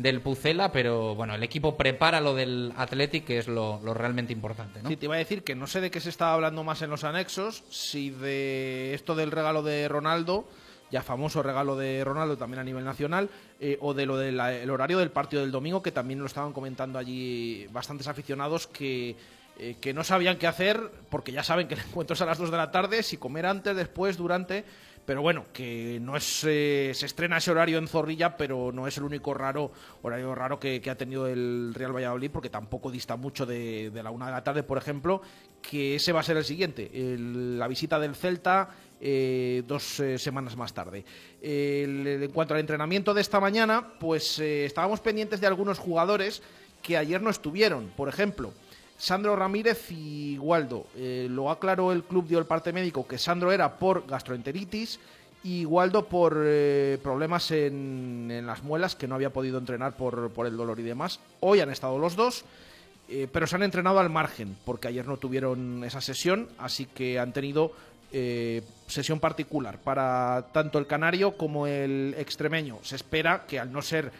[SPEAKER 3] del Pucela, pero bueno, el equipo prepara lo del Athletic, que es lo, realmente importante, ¿no?
[SPEAKER 6] Sí, te iba a decir que no sé de qué se estaba hablando más en los anexos, si de esto del regalo de Ronaldo, ya famoso regalo de Ronaldo también a nivel nacional, eh, o de lo del el horario del partido del domingo, que también lo estaban comentando allí bastantes aficionados que, eh, que no sabían qué hacer, porque ya saben que el encuentro es a las 2 de la tarde, si comer antes, después, durante... Pero bueno, que no es eh, se estrena ese horario en Zorrilla, pero no es el único raro horario raro que, ha tenido el Real Valladolid, porque tampoco dista mucho de, la una de la tarde, por ejemplo, que ese va a ser el siguiente, la visita del Celta eh, dos eh, semanas más tarde. En cuanto al entrenamiento de esta mañana, pues eh, estábamos pendientes de algunos jugadores que ayer no estuvieron. Por ejemplo, Sandro Ramírez y Waldo. Eh, lo aclaró el club dio el parte médico que Sandro era por gastroenteritis y Waldo por eh, problemas en, en las muelas que no había podido entrenar por, el dolor y demás. Hoy han estado los dos. eh, pero se han entrenado al margen, porque ayer no tuvieron esa sesión, así que han tenido eh, sesión particular para tanto el canario como el extremeño. Se espera que al no ser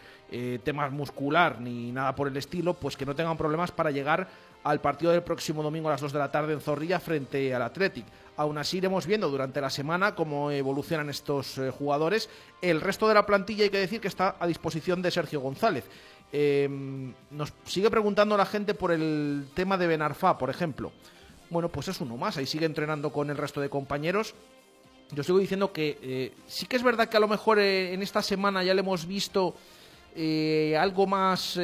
[SPEAKER 6] temas muscular ni nada por el estilo, pues que no tengan problemas para llegar al partido del próximo domingo a las 2 de la tarde en Zorrilla frente al Athletic. Aún así iremos viendo durante la semana cómo evolucionan estos eh, jugadores. El resto de la plantilla hay que decir que está a disposición de Sergio González. Em, nos sigue preguntando la gente por el tema de Benarfa, por ejemplo. Bueno, pues es uno más, ahí sigue entrenando con el resto de compañeros. Yo sigo diciendo que eh, sí que es verdad que a lo mejor eh, en esta semana ya le hemos visto eh, algo más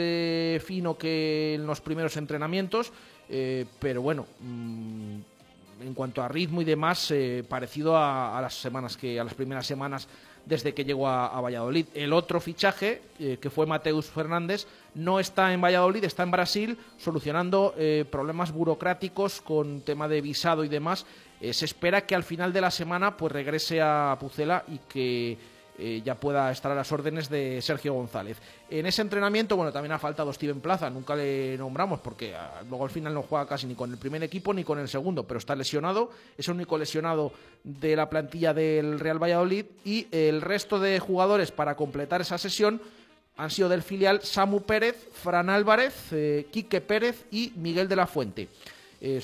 [SPEAKER 6] fino que en los primeros entrenamientos, pero bueno, mm, en cuanto a ritmo y demás, parecido a, las semanas que a las primeras semanas desde que llegó a, Valladolid. El otro fichaje, que fue Mateus Fernández, no está en Valladolid, está en Brasil, solucionando problemas burocráticos con tema de visado y demás eh, se espera que al final de la semana pues regrese a Pucela y que eh, ya pueda estar a las órdenes de Sergio González. En ese entrenamiento, bueno, también ha faltado Steven Plaza, nunca le nombramos porque ah, luego al final no juega casi ni con el primer equipo ni con el segundo, pero está lesionado, es el único lesionado de la plantilla del Real Valladolid y el resto de jugadores para completar esa sesión han sido del filial Samu Pérez, Fran Álvarez, eh, Quique Pérez y Miguel de la Fuente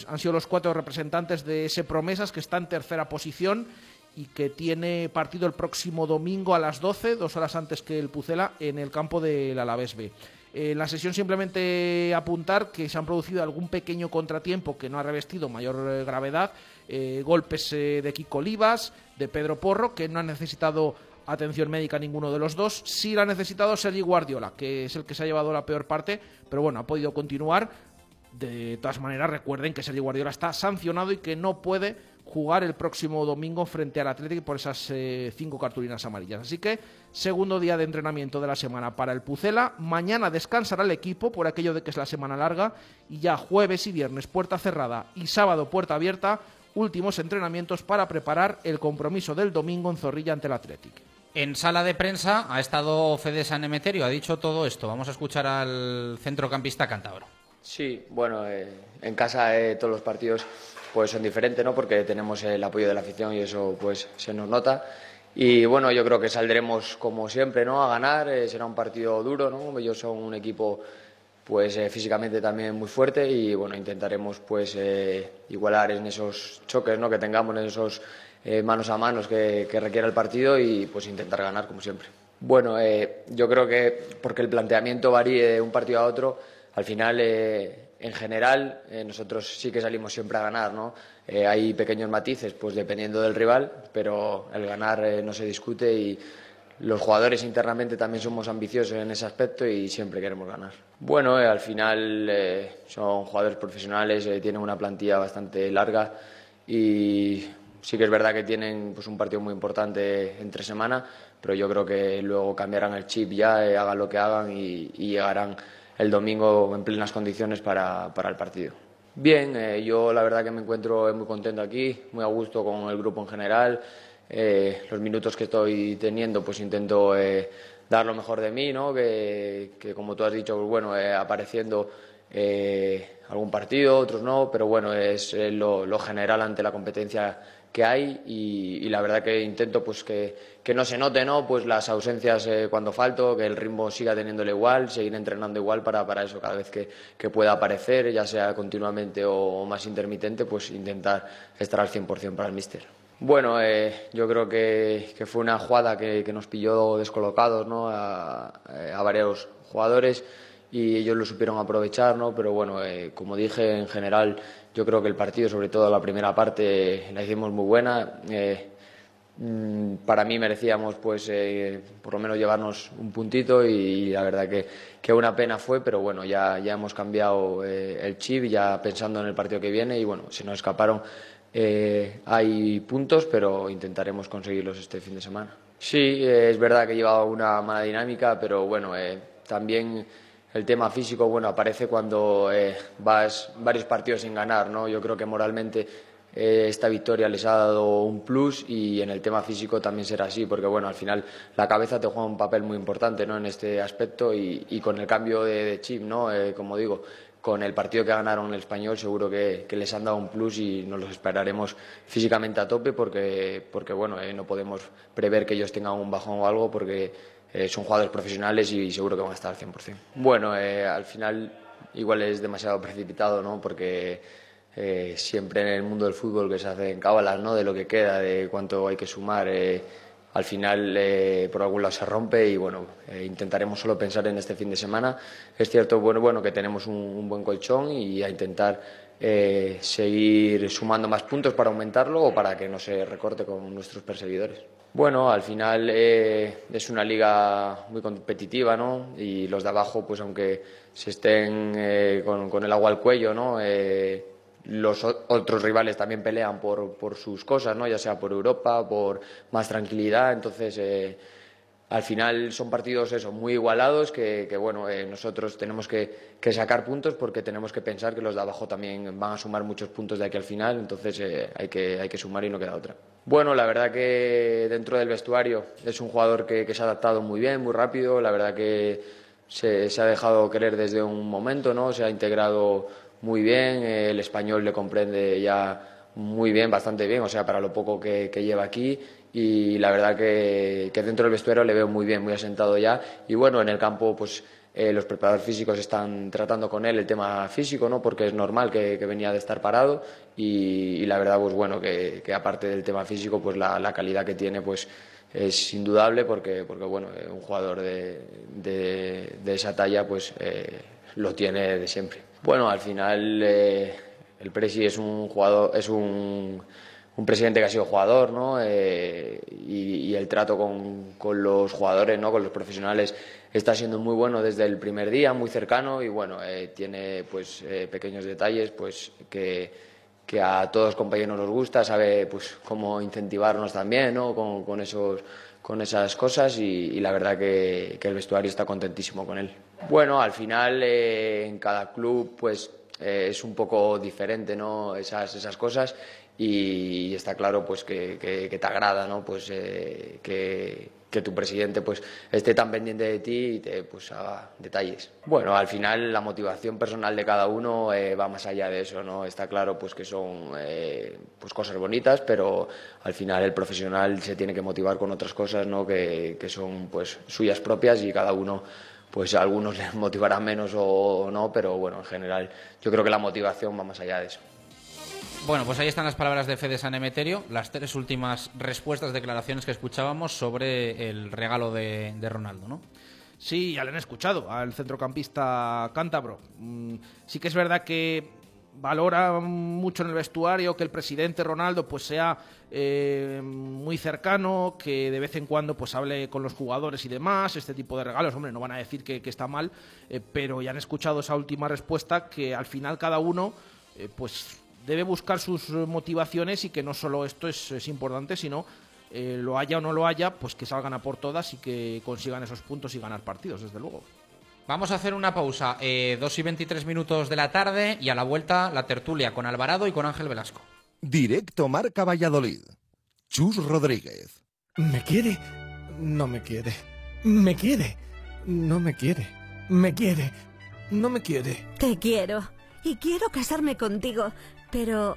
[SPEAKER 6] han sido los cuatro representantes de ese Promesas que está en tercera posición y que tiene partido el próximo domingo a las 12, dos horas antes que el Pucela, en el campo del Alavés B. En la sesión simplemente apuntar que se han producido algún pequeño contratiempo que no ha revestido mayor eh, gravedad, eh, golpes eh, de Kiko Olivas, de Pedro Porro, que no han necesitado atención médica ninguno de los dos. Sí la ha necesitado Sergi Guardiola, que es el que se ha llevado la peor parte, pero bueno, ha podido continuar. De todas maneras, recuerden que Sergio Guardiola está sancionado y que no puede jugar el próximo domingo frente al Atlético por esas eh, cinco cartulinas amarillas. Así que, segundo día de entrenamiento de la semana para el Pucela. Mañana descansará el equipo por aquello de que es la semana larga. Y ya jueves y viernes puerta cerrada y sábado puerta abierta. Últimos entrenamientos para preparar el compromiso del domingo en Zorrilla ante el Atlético.
[SPEAKER 3] En sala de prensa ha estado Fede San Emeterio, ha dicho todo esto. Vamos a escuchar al centrocampista cántabro.
[SPEAKER 26] Sí, bueno, eh, en casa eh, todos los partidos pues son diferentes, ¿no? Porque tenemos el apoyo de la afición y eso pues se nos nota. Y bueno, yo creo que saldremos como siempre, ¿no? A ganar. Eh, será un partido duro, ¿no? Ellos son un equipo pues físicamente también muy fuerte y bueno intentaremos pues igualar en esos choques ¿no? que tengamos en esos manos a manos que, que requiera el partido y pues intentar ganar como siempre. Bueno, yo creo que porque el planteamiento varíe de un partido a otro al final, eh, en general, eh, nosotros sí que salimos siempre a ganar, ¿no? Eh, hay pequeños matices, pues dependiendo del rival, pero el ganar no se discute y los jugadores internamente también somos ambiciosos en ese aspecto y siempre queremos ganar. Bueno, al final son jugadores profesionales, tienen una plantilla bastante larga y sí que es verdad que tienen pues, un partido muy importante entre semana, pero yo creo que luego cambiarán el chip ya, hagan lo que hagan y llegarán el domingo en plenas condiciones para, para el partido. Bien, eh, yo la verdad que me encuentro muy contento aquí, muy a gusto con el grupo en general. Eh, los minutos que estoy teniendo, pues intento eh, dar lo mejor de mí, ¿no? que, que como tú has dicho, pues bueno, apareciendo algún partido, otros no, pero bueno, es lo, lo general ante la competencia que hay y, la verdad que intento pues que, no se note no pues las ausencias eh, cuando falto que el ritmo siga teniéndole igual seguir entrenando igual para, para eso cada vez que, pueda aparecer ya sea continuamente o, más intermitente pues intentar estar al 100% para el míster. Bueno, eh, yo creo que, fue una jugada que, nos pilló descolocados ¿no? a, a varios jugadores y ellos lo supieron aprovechar, ¿no? Pero bueno, eh, como dije, en general yo creo que el partido, sobre todo la primera parte, la hicimos muy buena. Eh, mm, para mí merecíamos, pues, eh, por lo menos llevarnos un puntito y, la verdad que, que, una pena fue, pero bueno, ya, ya hemos cambiado el chip, ya pensando en el partido que viene y bueno, se nos escaparon. hay puntos, pero intentaremos conseguirlos este fin de semana. Sí, es verdad que llevaba una mala dinámica, pero bueno, también el tema físico, bueno, aparece cuando eh, vas varios partidos sin ganar, ¿no? Yo creo que moralmente eh, esta victoria les ha dado un plus y en el tema físico también será así, porque bueno, al final la cabeza te juega un papel muy importante, ¿no? En este aspecto y, con el cambio de, chip, ¿no? Eh, como digo, con el partido que ganaron el español seguro que, les han dado un plus y nos los esperaremos físicamente a tope porque, porque bueno, eh, no podemos prever que ellos tengan un bajón o algo porque eh, son jugadores profesionales y seguro que van a estar al 100%. Bueno, eh, al final igual es demasiado *laughs* precipitado, ¿no? Porque siempre en el mundo del fútbol que se hacen cábalas, ¿no? De lo que queda, de cuánto hay que sumar al final eh, por algún lado se rompe y bueno, eh, intentaremos solo pensar en este fin de semana. Es cierto bueno, bueno, que tenemos un, buen colchón y a intentar eh, seguir sumando más puntos para aumentarlo o para que no se recorte con nuestros perseguidores. Bueno, al final es una liga muy competitiva, ¿no? Y los de abajo, pues aunque se estén con, con, el agua al cuello, ¿no? los otros rivales también pelean por, por, sus cosas, ¿no? ya sea por Europa, por más tranquilidad. Entonces, eh, al final son partidos muy igualados que, bueno, eh, nosotros tenemos que, sacar puntos porque tenemos que pensar que los de abajo también van a sumar muchos puntos de aquí al final. Entonces, eh, hay, que, hay que sumar y no queda otra. Bueno, la verdad que dentro del vestuario es un jugador que, se ha adaptado muy bien, muy rápido. La verdad que se, ha dejado querer desde un momento, ¿no? Se ha integrado muy bien, el español le comprende ya muy bien, bastante bien, o sea, para lo poco que, lleva aquí y la verdad que, dentro del vestuario le veo muy bien, muy asentado ya y bueno, en el campo pues eh, los preparadores físicos están tratando con él el tema físico, ¿no? Porque es normal que, venía de estar parado y, la verdad pues bueno, que, aparte del tema físico pues la, calidad que tiene pues es indudable porque, porque bueno, eh, un jugador de, de, esa talla pues eh, lo tiene de siempre. Bueno, al final eh, el Presi es un jugador, es un, un, presidente que ha sido jugador, ¿no? Eh, y, el trato con, con, los jugadores, ¿no? Con los profesionales está siendo muy bueno desde el primer día, muy cercano y bueno, eh, tiene pues pequeños detalles, pues que, que a todos los compañeros nos gusta, sabe pues cómo incentivarnos también, ¿no? Con, con esos con esas cosas y, la verdad que, el vestuario está contentísimo con él. Bueno, al final eh, en cada club pues eh, es un poco diferente ¿no? esas, esas cosas y, está claro pues que, te agrada ¿no? pues, eh, que, tu presidente pues esté tan pendiente de ti y te pues haga detalles. Bueno, al final la motivación personal de cada uno va más allá de eso, ¿no? Está claro pues que son pues cosas bonitas, pero al final el profesional se tiene que motivar con otras cosas, ¿no? Que, que son pues suyas propias y cada uno pues a algunos *laughs* les motivará menos o no, pero bueno, en general yo creo que la motivación va más allá de eso.
[SPEAKER 3] Bueno, pues ahí están las palabras de Fede San Emeterio, las tres últimas respuestas, declaraciones que escuchábamos sobre el regalo de, Ronaldo, ¿no?
[SPEAKER 6] Sí, ya lo han escuchado, al centrocampista cántabro. Mm, sí que es verdad que valora mucho en el vestuario que el presidente Ronaldo pues sea eh, muy cercano, que de vez en cuando pues hable con los jugadores y demás, este tipo de regalos, hombre, no van a decir que, está mal, eh, pero ya han escuchado esa última respuesta que al final cada uno eh, pues debe buscar sus motivaciones y que no solo esto es, es importante, sino lo haya o no lo haya, pues que salgan a por todas y que consigan esos puntos y ganar partidos, desde luego.
[SPEAKER 3] Vamos a hacer una pausa, eh, 2 y 23 minutos de la tarde y a la vuelta la tertulia con Alvarado y con Ángel Velasco.
[SPEAKER 2] Directo Marca Valladolid. Chus Rodríguez.
[SPEAKER 27] ¿Me quiere? No me quiere. ¿Me quiere? No me quiere. ¿Me quiere? No me quiere.
[SPEAKER 20] Te quiero. Y quiero casarme contigo. Pero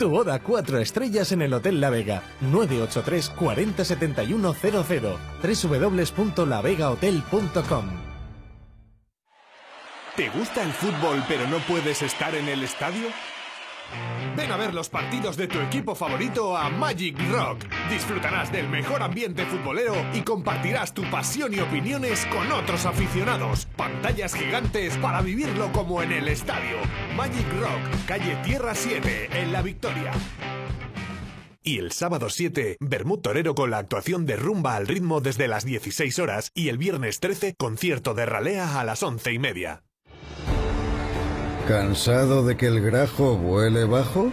[SPEAKER 27] Tu boda cuatro estrellas en el Hotel La Vega. 983 40 71 00. www.lavegahotel.com
[SPEAKER 4] ¿Te gusta el fútbol pero no puedes estar en el estadio? Ven a ver los partidos de tu equipo favorito a Magic Rock. Disfrutarás del mejor ambiente futbolero y compartirás tu pasión y opiniones con otros aficionados. Pantallas gigantes para vivirlo como en el estadio. Magic Rock, calle Tierra 7, en La Victoria. Y el sábado 7, Bermud Torero con la actuación de Rumba al ritmo desde las 16 horas y el viernes 13, concierto de Ralea a las 11 y media.
[SPEAKER 28] ¿Cansado de que el grajo vuele bajo?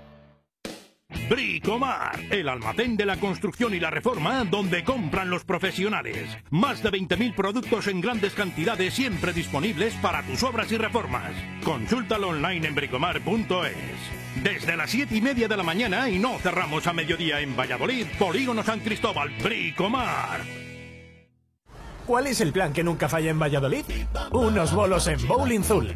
[SPEAKER 27] Bricomar, el almacén de la construcción y la reforma donde compran los profesionales. Más de 20.000 productos en grandes cantidades siempre disponibles para tus obras y reformas. Consúltalo online en bricomar.es. Desde las 7 y media de la mañana y no cerramos a mediodía en Valladolid, Polígono San Cristóbal, Bricomar.
[SPEAKER 29] ¿Cuál es el plan que nunca falla en Valladolid? Unos bolos en Bowling Zul.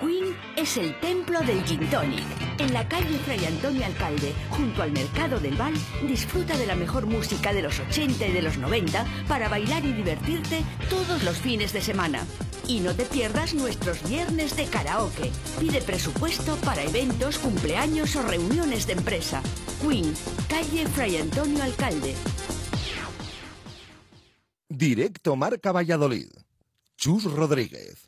[SPEAKER 19] Queen es el templo del Gin Tonic. En la calle Fray Antonio Alcalde, junto al Mercado del Val, disfruta de la mejor música de los 80 y de los 90 para bailar y divertirte todos los fines de semana. Y no te pierdas nuestros viernes de karaoke. Pide presupuesto para eventos, cumpleaños o reuniones de empresa. Queen, calle Fray Antonio Alcalde.
[SPEAKER 30] Directo Marca Valladolid. Chus Rodríguez.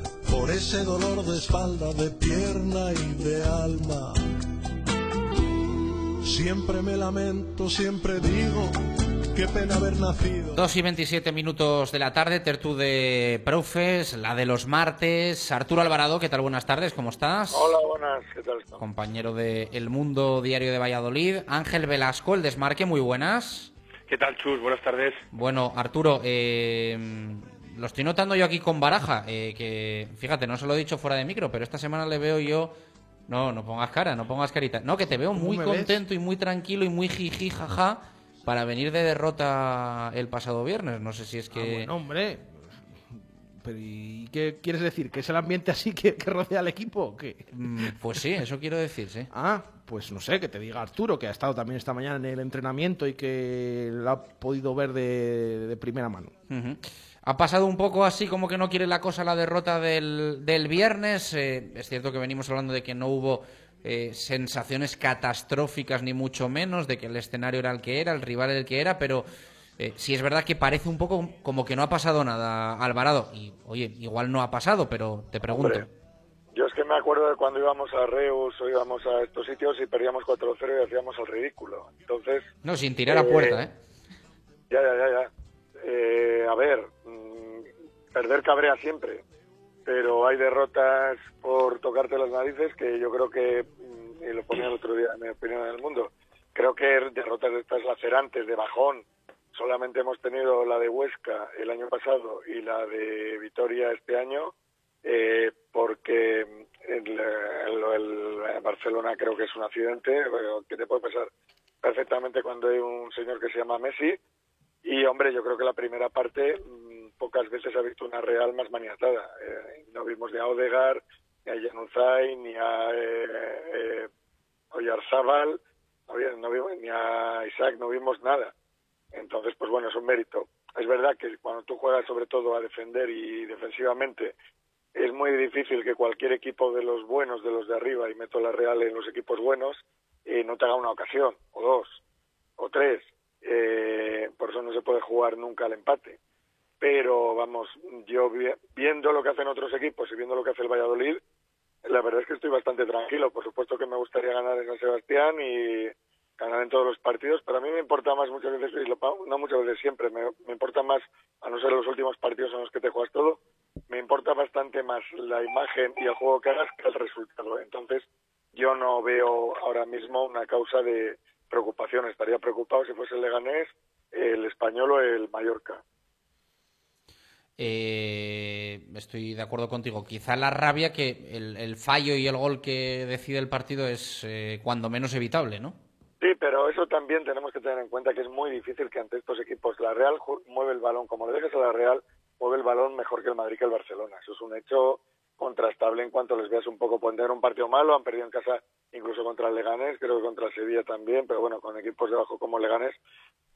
[SPEAKER 31] por ese dolor de espalda, de pierna y de alma. Siempre me lamento, siempre digo, qué pena haber nacido.
[SPEAKER 3] 2 y 27 minutos de la tarde, tertu de profes, la de los martes. Arturo Alvarado, ¿qué tal? Buenas tardes, ¿cómo estás?
[SPEAKER 32] Hola, buenas, ¿qué tal? estás?
[SPEAKER 3] Compañero de El Mundo Diario de Valladolid. Ángel Velasco, El Desmarque, muy buenas.
[SPEAKER 32] ¿Qué tal, Chus? Buenas tardes.
[SPEAKER 3] Bueno, Arturo, eh, lo estoy notando yo aquí con Baraja, eh, que fíjate, no se lo he dicho fuera de micro, pero esta semana le veo yo... No, no pongas cara, no pongas carita. No, que te veo muy
[SPEAKER 6] ves?
[SPEAKER 3] contento y muy tranquilo y muy jiji jaja para venir de derrota el pasado viernes. No sé si es que...
[SPEAKER 6] Ah, bueno, hombre. Pero ¿y qué quieres decir? ¿Que es el ambiente así que, que rodea al equipo? o qué?
[SPEAKER 3] Mm, Pues sí, eso quiero decir, sí.
[SPEAKER 6] Ah, pues no sé, que te diga Arturo, que ha estado también esta mañana en el entrenamiento y que lo ha podido ver de, de primera mano.
[SPEAKER 3] Ujú. Ha pasado un poco así como que no quiere la cosa la derrota del, del viernes. Eh, es cierto que venimos hablando de que no hubo eh, sensaciones catastróficas ni mucho menos, de que el escenario era el que era, el rival el que era, pero eh, sí es verdad que parece un poco como que no ha pasado nada, Alvarado. Y oye, igual no ha pasado, pero te pregunto.
[SPEAKER 32] Hombre, Yo es que me acuerdo de cuando íbamos a Reus o íbamos a estos sitios y perdíamos 4-0 y hacíamos el ridículo. Entonces,
[SPEAKER 3] No, sin tirar a puerta, ¿eh?
[SPEAKER 32] ya, ya, ya, ya. Eh, a ver, perder cabrea siempre, pero hay derrotas por tocarte las narices que yo creo que, mm, y lo ponía el otro día en mi opinión en el mundo, creo que derrotas de estas lacerantes, de bajón, solamente hemos tenido la de Huesca el año pasado y la de Vitoria este año, eh, porque el, el- el Barcelona creo que es un accidente, que te puede pasar perfectamente cuando hay un señor que se llama Messi, y hombre, yo creo que la primera parte mm, pocas veces ha visto una Real más maniatada. Eh, no vimos ni a Odegar, ni a Januzaj, ni a eh, eh, Oyarzábal, no vimos, ni a Isaac, no vimos nada. Entonces, pues bueno, es un mérito. Es verdad que cuando tú juegas sobre todo a defender y defensivamente, es muy difícil que cualquier equipo de los buenos, de los de arriba, y meto la Real en los equipos buenos, eh, no te haga una ocasión, o dos, o tres. Eh, por eso no se puede jugar nunca al empate. Pero vamos, yo vi- viendo lo que hacen otros equipos y viendo lo que hace el Valladolid, la verdad es que estoy bastante tranquilo. Por supuesto que me gustaría ganar en San Sebastián y ganar en todos los partidos, pero a mí me importa más muchas veces, y no muchas veces siempre, me, me importa más, a no ser los últimos partidos en los que te juegas todo, me importa bastante más la imagen y el juego que hagas que el resultado. Entonces, yo no veo ahora mismo una causa de preocupación. Estaría preocupado si fuese el Leganés, el Español o el Mallorca.
[SPEAKER 3] Eh, estoy de acuerdo contigo. Quizá la rabia que el, fallo y el gol que decide el partido es eh, cuando menos evitable, ¿no?
[SPEAKER 32] Sí, pero eso también tenemos que tener en cuenta que es muy difícil que ante estos equipos la Real mueve el balón, como le dejes a la Real, mueve el balón mejor que el Madrid que el Barcelona. Eso es un hecho contrastable en cuanto les veas un poco. Pueden tener un partido malo, han perdido en casa incluso contra el Leganés, creo que contra el Sevilla también, pero bueno, con equipos de bajo como Leganés.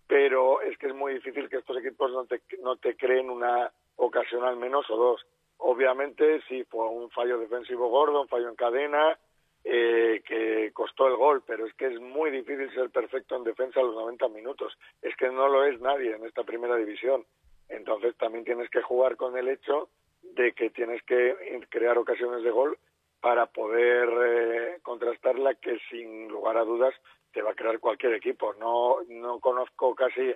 [SPEAKER 32] Pero es que es muy difícil que estos equipos no te, no te creen una ocasión al menos o dos. Obviamente sí fue un fallo defensivo gordo, un fallo en cadena, eh, que costó el gol, pero es que es muy difícil ser perfecto en defensa a los 90 minutos. Es que no lo es nadie en esta primera división. Entonces también tienes que jugar con el hecho de que tienes que crear ocasiones de gol para poder eh, contrastarla que sin lugar a dudas te va a crear cualquier equipo. No, no conozco casi,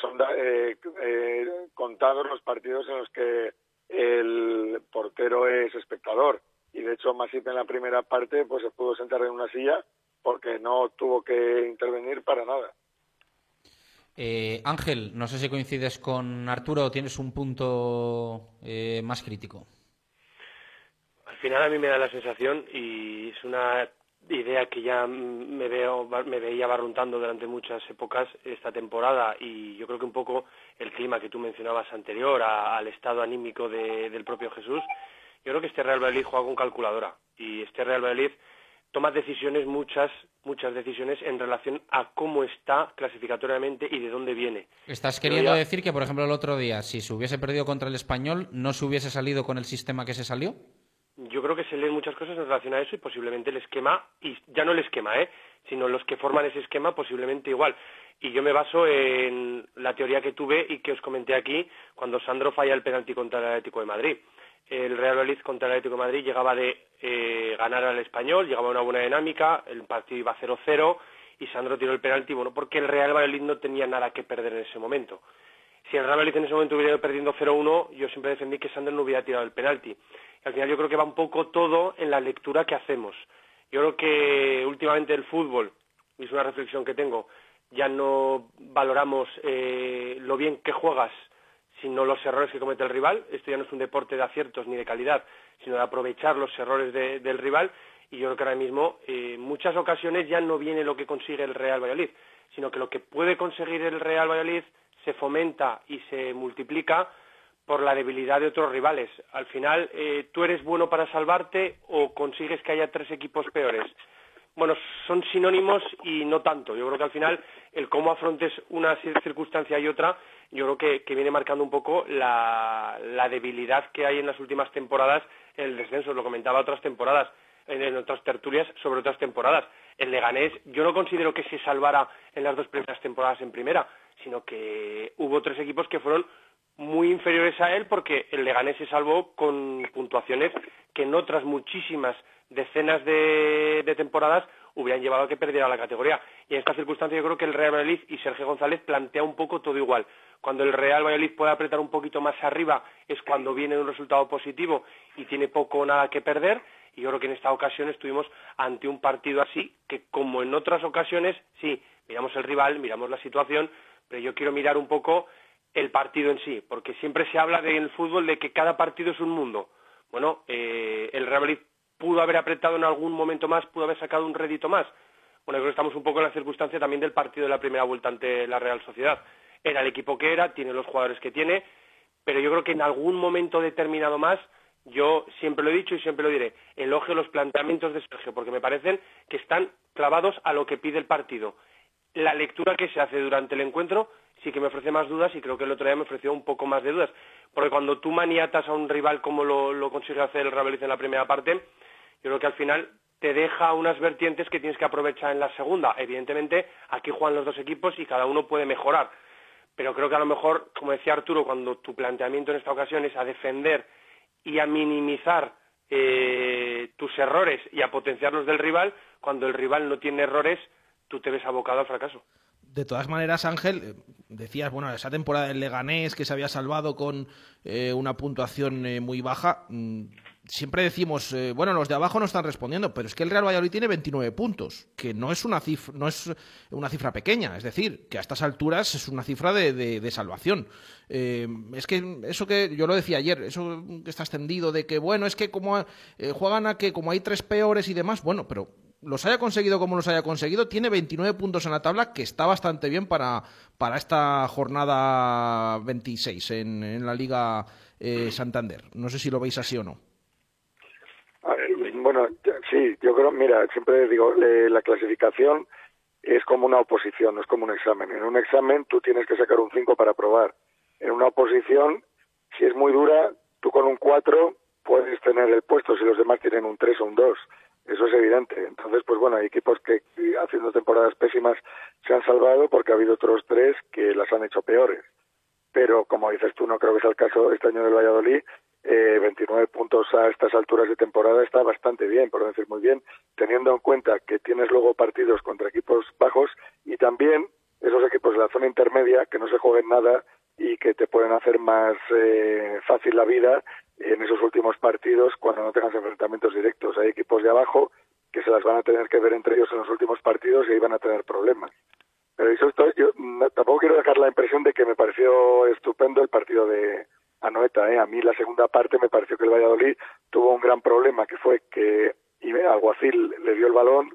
[SPEAKER 32] son eh, eh, contados los partidos en los que el portero es espectador y de hecho Masip en la primera parte pues se pudo sentar en una silla porque no tuvo que intervenir para nada.
[SPEAKER 3] Eh, Ángel, no sé si coincides con Arturo o tienes un punto eh, más crítico.
[SPEAKER 33] Al final a mí me da la sensación y es una idea que ya me veo me veía barruntando durante muchas épocas esta temporada y yo creo que un poco el clima que tú mencionabas anterior al estado anímico del propio Jesús yo creo que este Real Valladolid juega con calculadora y este Real Valladolid toma decisiones, muchas, muchas decisiones en relación a cómo está clasificatoriamente y de dónde viene.
[SPEAKER 3] ¿Estás queriendo decir que, por ejemplo, el otro día, si se hubiese perdido contra el español, no se hubiese salido con el sistema que se salió?
[SPEAKER 33] Yo creo que se leen muchas cosas en relación a eso y posiblemente el esquema, y ya no el esquema, ¿eh? sino los que forman ese esquema posiblemente igual. Y yo me baso en la teoría que tuve y que os comenté aquí cuando Sandro falla el penalti contra el Atlético de Madrid el Real Valladolid contra el Atlético de Madrid llegaba de eh, ganar al español, llegaba a una buena dinámica, el partido iba 0-0 y Sandro tiró el penalti, bueno, porque el Real Valladolid no tenía nada que perder en ese momento. Si el Real Valladolid en ese momento hubiera ido perdiendo 0-1, yo siempre defendí que Sandro no hubiera tirado el penalti. Al final yo creo que va un poco todo en la lectura que hacemos. Yo creo que últimamente el fútbol, y es una reflexión que tengo, ya no valoramos eh, lo bien que juegas sino los errores que comete el rival. Esto ya no es un deporte de aciertos ni de calidad, sino de aprovechar los errores del rival. Y yo creo que ahora mismo, eh, en muchas ocasiones ya no viene lo que consigue el Real Valladolid, sino que lo que puede conseguir el Real Valladolid se fomenta y se multiplica por la debilidad de otros rivales. Al final, eh, ¿tú eres bueno para salvarte o consigues que haya tres equipos peores? Bueno, son sinónimos y no tanto. Yo creo que al final el cómo afrontes una circunstancia y otra yo creo que, viene marcando un poco la, debilidad que hay en las últimas temporadas en el descenso. Lo comentaba otras temporadas, en, otras tertulias sobre otras temporadas. El Leganés, yo no considero que se salvara en las dos primeras temporadas en primera, sino que hubo tres equipos que fueron muy inferiores a él porque el Leganés se salvó con puntuaciones que en otras muchísimas decenas de temporadas hubieran llevado a que perdiera la categoría. Y en esta circunstancia yo creo que el Real Valladolid y Sergio González plantea un poco todo igual. Cuando el Real Valladolid puede apretar un poquito más arriba es cuando viene un resultado positivo y tiene poco o nada que perder. Y yo creo que en esta ocasión estuvimos ante un partido así, que como en otras ocasiones, sí, miramos el rival, miramos la situación, pero yo quiero mirar un poco el partido en sí, porque siempre se habla en el fútbol de que cada partido es un mundo. Bueno, eh, el Real Valladolid pudo haber apretado en algún momento más, pudo haber sacado un rédito más. Bueno, creo que estamos un poco en la circunstancia también del partido de la primera vuelta ante la Real Sociedad. Era el equipo que era, tiene los jugadores que tiene, pero yo creo que en algún momento determinado más, yo siempre lo he dicho y siempre lo diré, elogio los planteamientos de Sergio, porque me parecen que están clavados a lo que pide el partido. La lectura que se hace durante el encuentro sí que me ofrece más dudas y creo que el otro día me ofreció un poco más de dudas, porque cuando tú maniatas a un rival como lo, lo consigue hacer el Real en la primera parte, yo creo que al final te deja unas vertientes que tienes que aprovechar en la segunda. Evidentemente, aquí juegan los dos equipos y cada uno puede mejorar. Pero creo que a lo mejor, como decía Arturo, cuando tu planteamiento en esta ocasión es a defender y a minimizar eh, tus errores y a potenciar los del rival, cuando el rival no tiene errores, tú te ves abocado al fracaso.
[SPEAKER 6] De todas maneras, Ángel, eh, decías, bueno, esa temporada del Leganés que se había salvado con eh, una puntuación eh, muy baja. Siempre decimos, eh, bueno, los de abajo no están respondiendo, pero es que el Real Valladolid tiene 29 puntos, que no es una cifra, no es una cifra pequeña, es decir, que a estas alturas es una cifra de, de- salvación. Eh, es que eso que yo lo decía ayer, eso que está extendido de que, bueno, es que como eh, juegan a que como hay tres peores y demás, bueno, pero los haya conseguido como los haya conseguido, tiene 29 puntos en la tabla, que está bastante bien para, para esta jornada 26 en, en la Liga eh, Santander. No sé si lo veis así o no.
[SPEAKER 34] Ver, Bueno, sí, yo creo, mira, siempre digo, le- la clasificación es como una oposición, no es como un examen. En un examen tú tienes que sacar un 5 para aprobar. En una oposición, si es muy dura, tú con un 4 puedes tener el puesto si los demás tienen un 3 o un 2. Eso es evidente. Entonces, pues bueno, hay equipos que eh, haciendo temporadas pésimas se han salvado porque ha habido otros tres que las han hecho peores. Pero como dices tú, no creo que sea el caso este año del Valladolid. Eh, 29 puntos a estas alturas de temporada está bastante bien, por decir muy bien, teniendo en cuenta que tienes luego partidos contra equipos bajos y también esos equipos de la zona intermedia que no se jueguen nada y que te pueden hacer más eh, fácil la vida en esos últimos partidos cuando no tengas enfrentamientos directos. Hay equipos de abajo que se las van a tener que ver entre ellos en los últimos partidos y ahí van a tener problemas. Pero eso esto, yo tampoco quiero dejar la impresión de que me pareció estupendo el partido de Anoeta. ¿eh? A mí la segunda parte me pareció que el Valladolid tuvo un gran problema, que fue que Alguacil le dio el balón,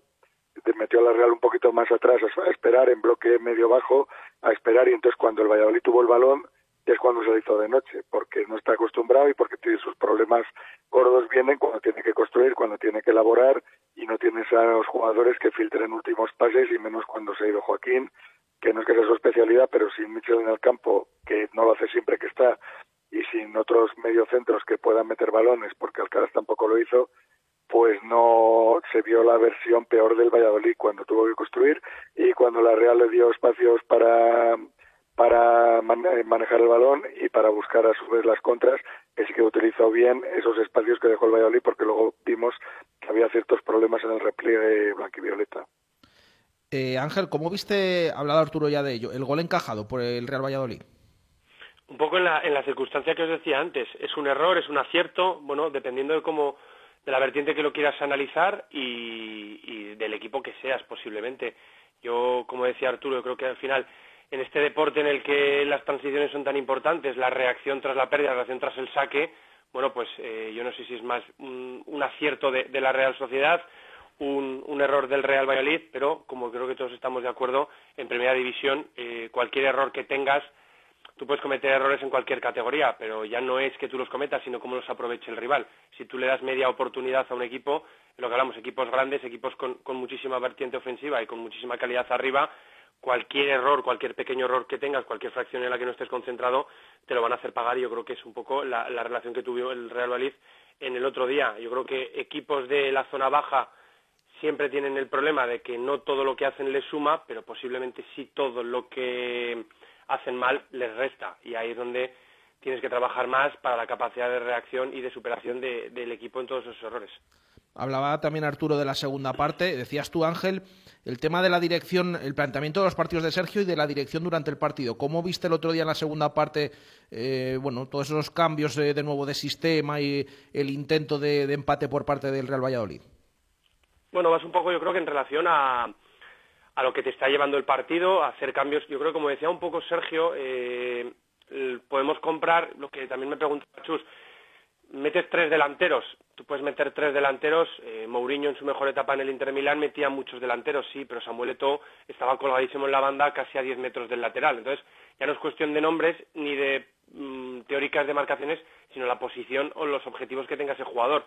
[SPEAKER 34] metió a la Real un poquito más atrás a esperar en bloque medio bajo, a esperar y entonces cuando el Valladolid tuvo el balón es cuando se hizo de noche, porque no está acostumbrado y porque tiene sus problemas gordos vienen cuando tiene que construir, cuando tiene que elaborar y no tienes a los jugadores que filtren últimos pases y menos cuando se ha ido Joaquín, que no es que sea su especialidad, pero sin Michel en el campo, que no lo hace siempre que está, y sin otros mediocentros que puedan meter balones, porque Alcaraz tampoco lo hizo, pues no se vio la versión peor del Valladolid cuando tuvo que construir y cuando la Real le dio espacios para para man- manejar el balón y para buscar a su vez las contras, sí que utilizó bien esos espacios que dejó el Valladolid porque luego vimos que había ciertos problemas en el repliegue blanquivioleta.
[SPEAKER 6] Eh, Ángel, ¿cómo viste, ha hablado Arturo ya de ello, el gol encajado por el Real Valladolid?
[SPEAKER 33] Un poco en la, en la circunstancia que os decía antes, es un error, es un acierto, bueno, dependiendo de cómo, de la vertiente que lo quieras analizar y, del equipo que seas posiblemente. Yo, como decía Arturo, yo creo que al final, en este deporte en el que las transiciones son tan importantes, la reacción tras la pérdida, la reacción tras el saque, bueno, pues eh, yo no sé si es más un, un acierto de, de la Real Sociedad, un, un error del Real Valladolid, pero como creo que todos estamos de acuerdo, en Primera División, eh, cualquier error que tengas, tú puedes cometer errores en cualquier categoría, pero ya no es que tú los cometas, sino cómo los aproveche el rival. Si tú le das media oportunidad a un equipo, lo que hablamos, equipos grandes, equipos con, con muchísima vertiente ofensiva y con muchísima calidad arriba, cualquier error, cualquier pequeño error que tengas, cualquier fracción en la que no estés concentrado, te lo van a hacer pagar y yo creo que es un poco la, la relación que tuvo el Real Valladolid en el otro día. Yo creo que equipos de la zona baja siempre tienen el problema de que no todo lo que hacen les suma, pero posiblemente sí todo lo que hacen mal les resta. Y ahí es donde tienes que trabajar más para la capacidad de reacción y de superación de- del equipo en todos esos errores.
[SPEAKER 6] Hablaba también Arturo de la segunda parte. Decías tú, Ángel, el tema de la dirección, el planteamiento de los partidos de Sergio y de la dirección durante el partido. ¿Cómo viste el otro día en la segunda parte, eh, bueno, todos esos cambios de nuevo de sistema y el intento de, de empate por parte del Real Valladolid?
[SPEAKER 33] Bueno, vas un poco, yo creo que en relación a, a lo que te está llevando el partido, a hacer cambios. Yo creo, como decía un poco Sergio, eh, podemos comprar, lo que también me preguntaba Chus, metes tres delanteros, tú puedes meter tres delanteros, eh, Mourinho en su mejor etapa en el Inter Milán metía muchos delanteros, sí, pero Samuel Eto'o estaba colgadísimo en la banda casi a 10 metros del lateral, entonces ya no es cuestión de nombres ni de mm, teóricas demarcaciones, sino la posición o los objetivos que tenga ese jugador.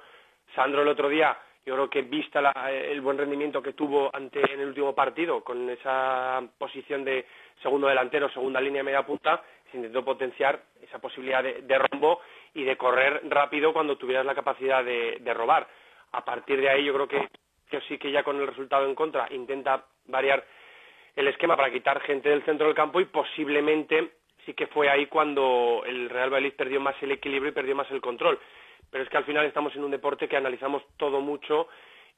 [SPEAKER 33] Sandro el otro día, yo creo que vista la- el buen rendimiento que tuvo ante en el último partido, con esa posición de segundo delantero, segunda línea media punta, se intentó potenciar esa posibilidad de, de rombo y de correr rápido cuando tuvieras la capacidad de, robar. A partir de ahí yo creo que, que sí que ya con el resultado en contra intenta variar el esquema para quitar gente del centro del campo y posiblemente sí que fue ahí cuando el Real Valladolid perdió más el equilibrio y perdió más el control. Pero es que al final estamos en un deporte que analizamos todo mucho